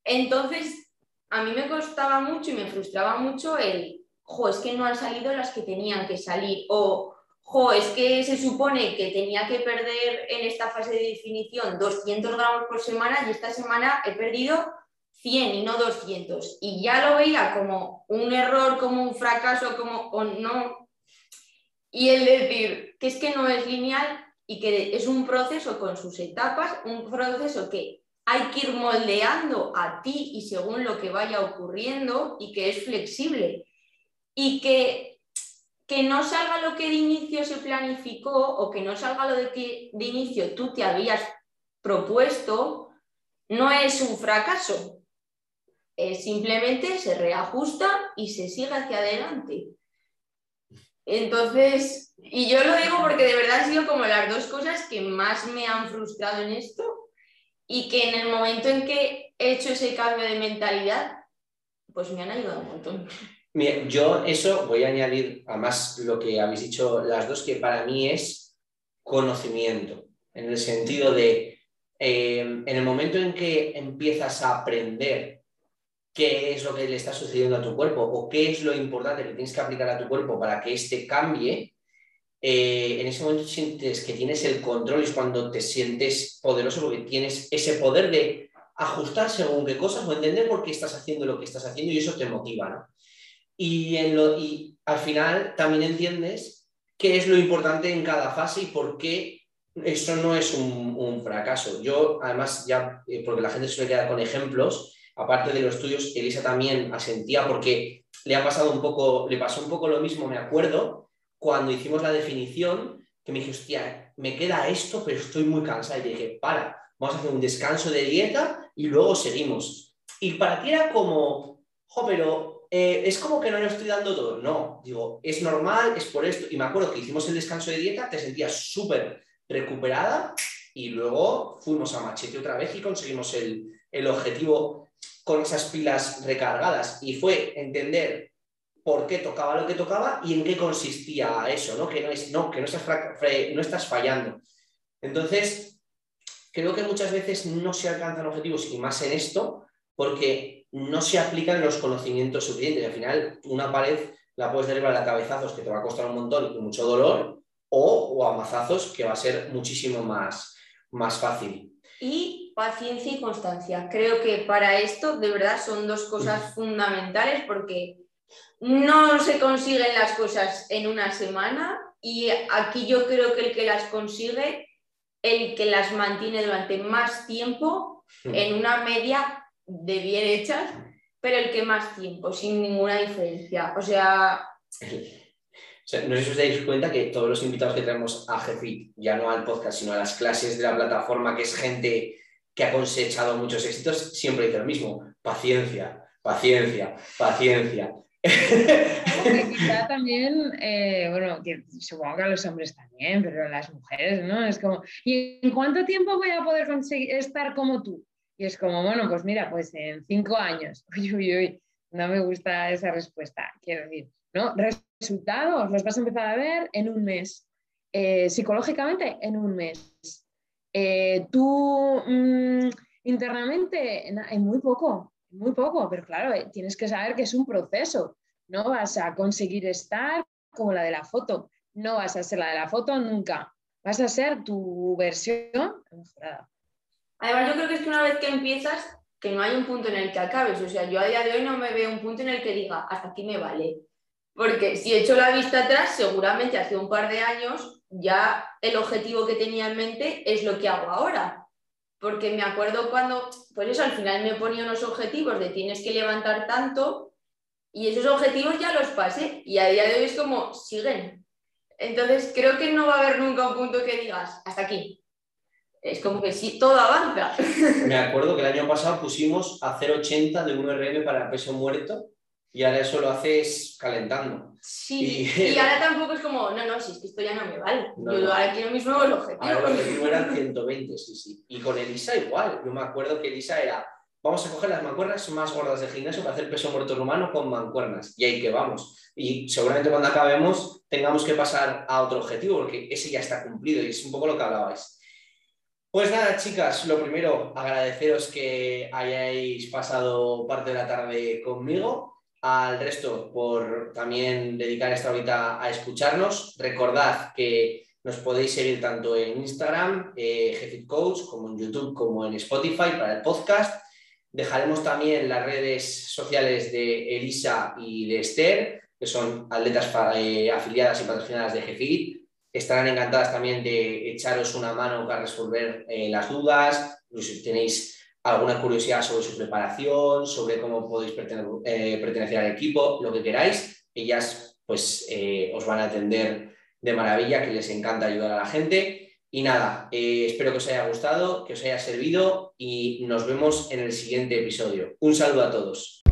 Speaker 3: Entonces, a mí me costaba mucho y me frustraba mucho el, jo, es que no han salido las que tenían que salir, o, jo, es que se supone que tenía que perder en esta fase de definición 200 gramos por semana y esta semana he perdido 100 y no 200. Y ya lo veía como un error, como un fracaso, como o no. Y el decir que es que no es lineal y que es un proceso con sus etapas, un proceso que hay que ir moldeando a ti y según lo que vaya ocurriendo y que es flexible y que, que no salga lo que de inicio se planificó o que no salga lo de que de inicio tú te habías propuesto, no es un fracaso. simplemente se reajusta y se sigue hacia adelante. Entonces, y yo lo digo porque de verdad han sido como las dos cosas que más me han frustrado en esto y que en el momento en que he hecho ese cambio de mentalidad, pues me han ayudado un montón.
Speaker 1: yo eso voy a añadir, además lo que habéis dicho las dos, que para mí es conocimiento, en el sentido de, eh, en el momento en que empiezas a aprender qué es lo que le está sucediendo a tu cuerpo o qué es lo importante que tienes que aplicar a tu cuerpo para que éste cambie, eh, en ese momento sientes que tienes el control, es cuando te sientes poderoso porque tienes ese poder de ajustar según qué cosas o entender por qué estás haciendo lo que estás haciendo y eso te motiva, ¿no? Y, en lo, y al final también entiendes qué es lo importante en cada fase y por qué eso no es un, un fracaso. Yo, además, ya, eh, porque la gente suele quedar con ejemplos, aparte de los tuyos, Elisa también asentía porque le ha pasado un poco, le pasó un poco lo mismo, me acuerdo, cuando hicimos la definición, que me dije, hostia, me queda esto, pero estoy muy cansada. Y dije, para, vamos a hacer un descanso de dieta y luego seguimos. Y para ti era como, jo, pero eh, es como que no lo estoy dando todo. No, digo, es normal, es por esto. Y me acuerdo que hicimos el descanso de dieta, te sentías súper recuperada y luego fuimos a machete otra vez y conseguimos el, el objetivo con esas pilas recargadas y fue entender por qué tocaba lo que tocaba y en qué consistía eso, ¿no? Que no, es, no, que no, estás, no estás fallando. Entonces, creo que muchas veces no se alcanzan objetivos y más en esto porque no se aplican los conocimientos suficientes. Al final, una pared la puedes derribar a cabezazos que te va a costar un montón y mucho dolor o, o a mazazos que va a ser muchísimo más, más fácil.
Speaker 3: Y paciencia y constancia. Creo que para esto de verdad son dos cosas fundamentales porque no se consiguen las cosas en una semana y aquí yo creo que el que las consigue, el que las mantiene durante más tiempo en una media de bien hechas, pero el que más tiempo, sin ninguna diferencia. O sea...
Speaker 1: no sé si os dais cuenta que todos los invitados que tenemos a GFIT, ya no al podcast, sino a las clases de la plataforma, que es gente que ha cosechado muchos éxitos, siempre dice lo mismo, paciencia, paciencia, paciencia. [laughs]
Speaker 2: quizá también, eh, bueno, que supongo que a los hombres también, pero las mujeres, ¿no? Es como, ¿y en cuánto tiempo voy a poder conseguir estar como tú? Y es como, bueno, pues mira, pues en cinco años. [laughs] Uy, uy, uy, no me gusta esa respuesta, quiero decir, ¿no? Resultados los vas a empezar a ver en un mes. Eh, psicológicamente, en un mes eh, tú mm, internamente, en, muy poco, muy poco, pero claro, eh, tienes que saber que es un proceso. No vas a conseguir estar como la de la foto, no vas a ser la de la foto nunca, vas a ser tu versión mejorada.
Speaker 3: Además, yo creo que es que una vez que empiezas, que no hay un punto en el que acabes. O sea, yo a día de hoy no me veo un punto en el que diga, hasta aquí me vale. Porque si he hecho la vista atrás, seguramente hace un par de años ya el objetivo que tenía en mente es lo que hago ahora. Porque me acuerdo cuando, pues eso, al final me ponía unos objetivos de tienes que levantar tanto y esos objetivos ya los pasé y a día de hoy es como siguen. Entonces creo que no va a haber nunca un punto que digas hasta aquí. Es como que sí, todo avanza. [laughs]
Speaker 1: Me acuerdo que el año pasado pusimos a 0,80 de 1RM para peso muerto Y ahora eso lo haces calentando.
Speaker 3: Sí, y, [laughs] ahora tampoco es como, no, no, si es que esto ya no me vale. yo ahora quiero mis nuevos objetivos.
Speaker 1: Ahora el objetivo eran 120, sí, sí. Y con Elisa igual. Yo me acuerdo que Elisa era, vamos a coger las mancuernas más gordas del gimnasio para hacer peso muerto rumano con mancuernas. Y ahí que vamos. Y seguramente cuando acabemos tengamos que pasar a otro objetivo, porque ese ya está cumplido y es un poco lo que hablabais. Pues nada, chicas, lo primero, agradeceros que hayáis pasado parte de la tarde conmigo. Al resto, por también dedicar esta horita a escucharnos. Recordad que nos podéis seguir tanto en Instagram, eh, Coach, como en YouTube, como en Spotify para el podcast. Dejaremos también las redes sociales de Elisa y de Esther, que son atletas eh, afiliadas y patrocinadas de GFIT estarán encantadas también de echaros una mano para resolver eh, las dudas, si tenéis alguna curiosidad sobre su preparación, sobre cómo podéis eh, pertenecer, al equipo, lo que queráis, ellas pues eh, os van a atender de maravilla, que les encanta ayudar a la gente. Y nada, espero que os haya gustado, que os haya servido y nos vemos en el siguiente episodio. Un saludo a todos.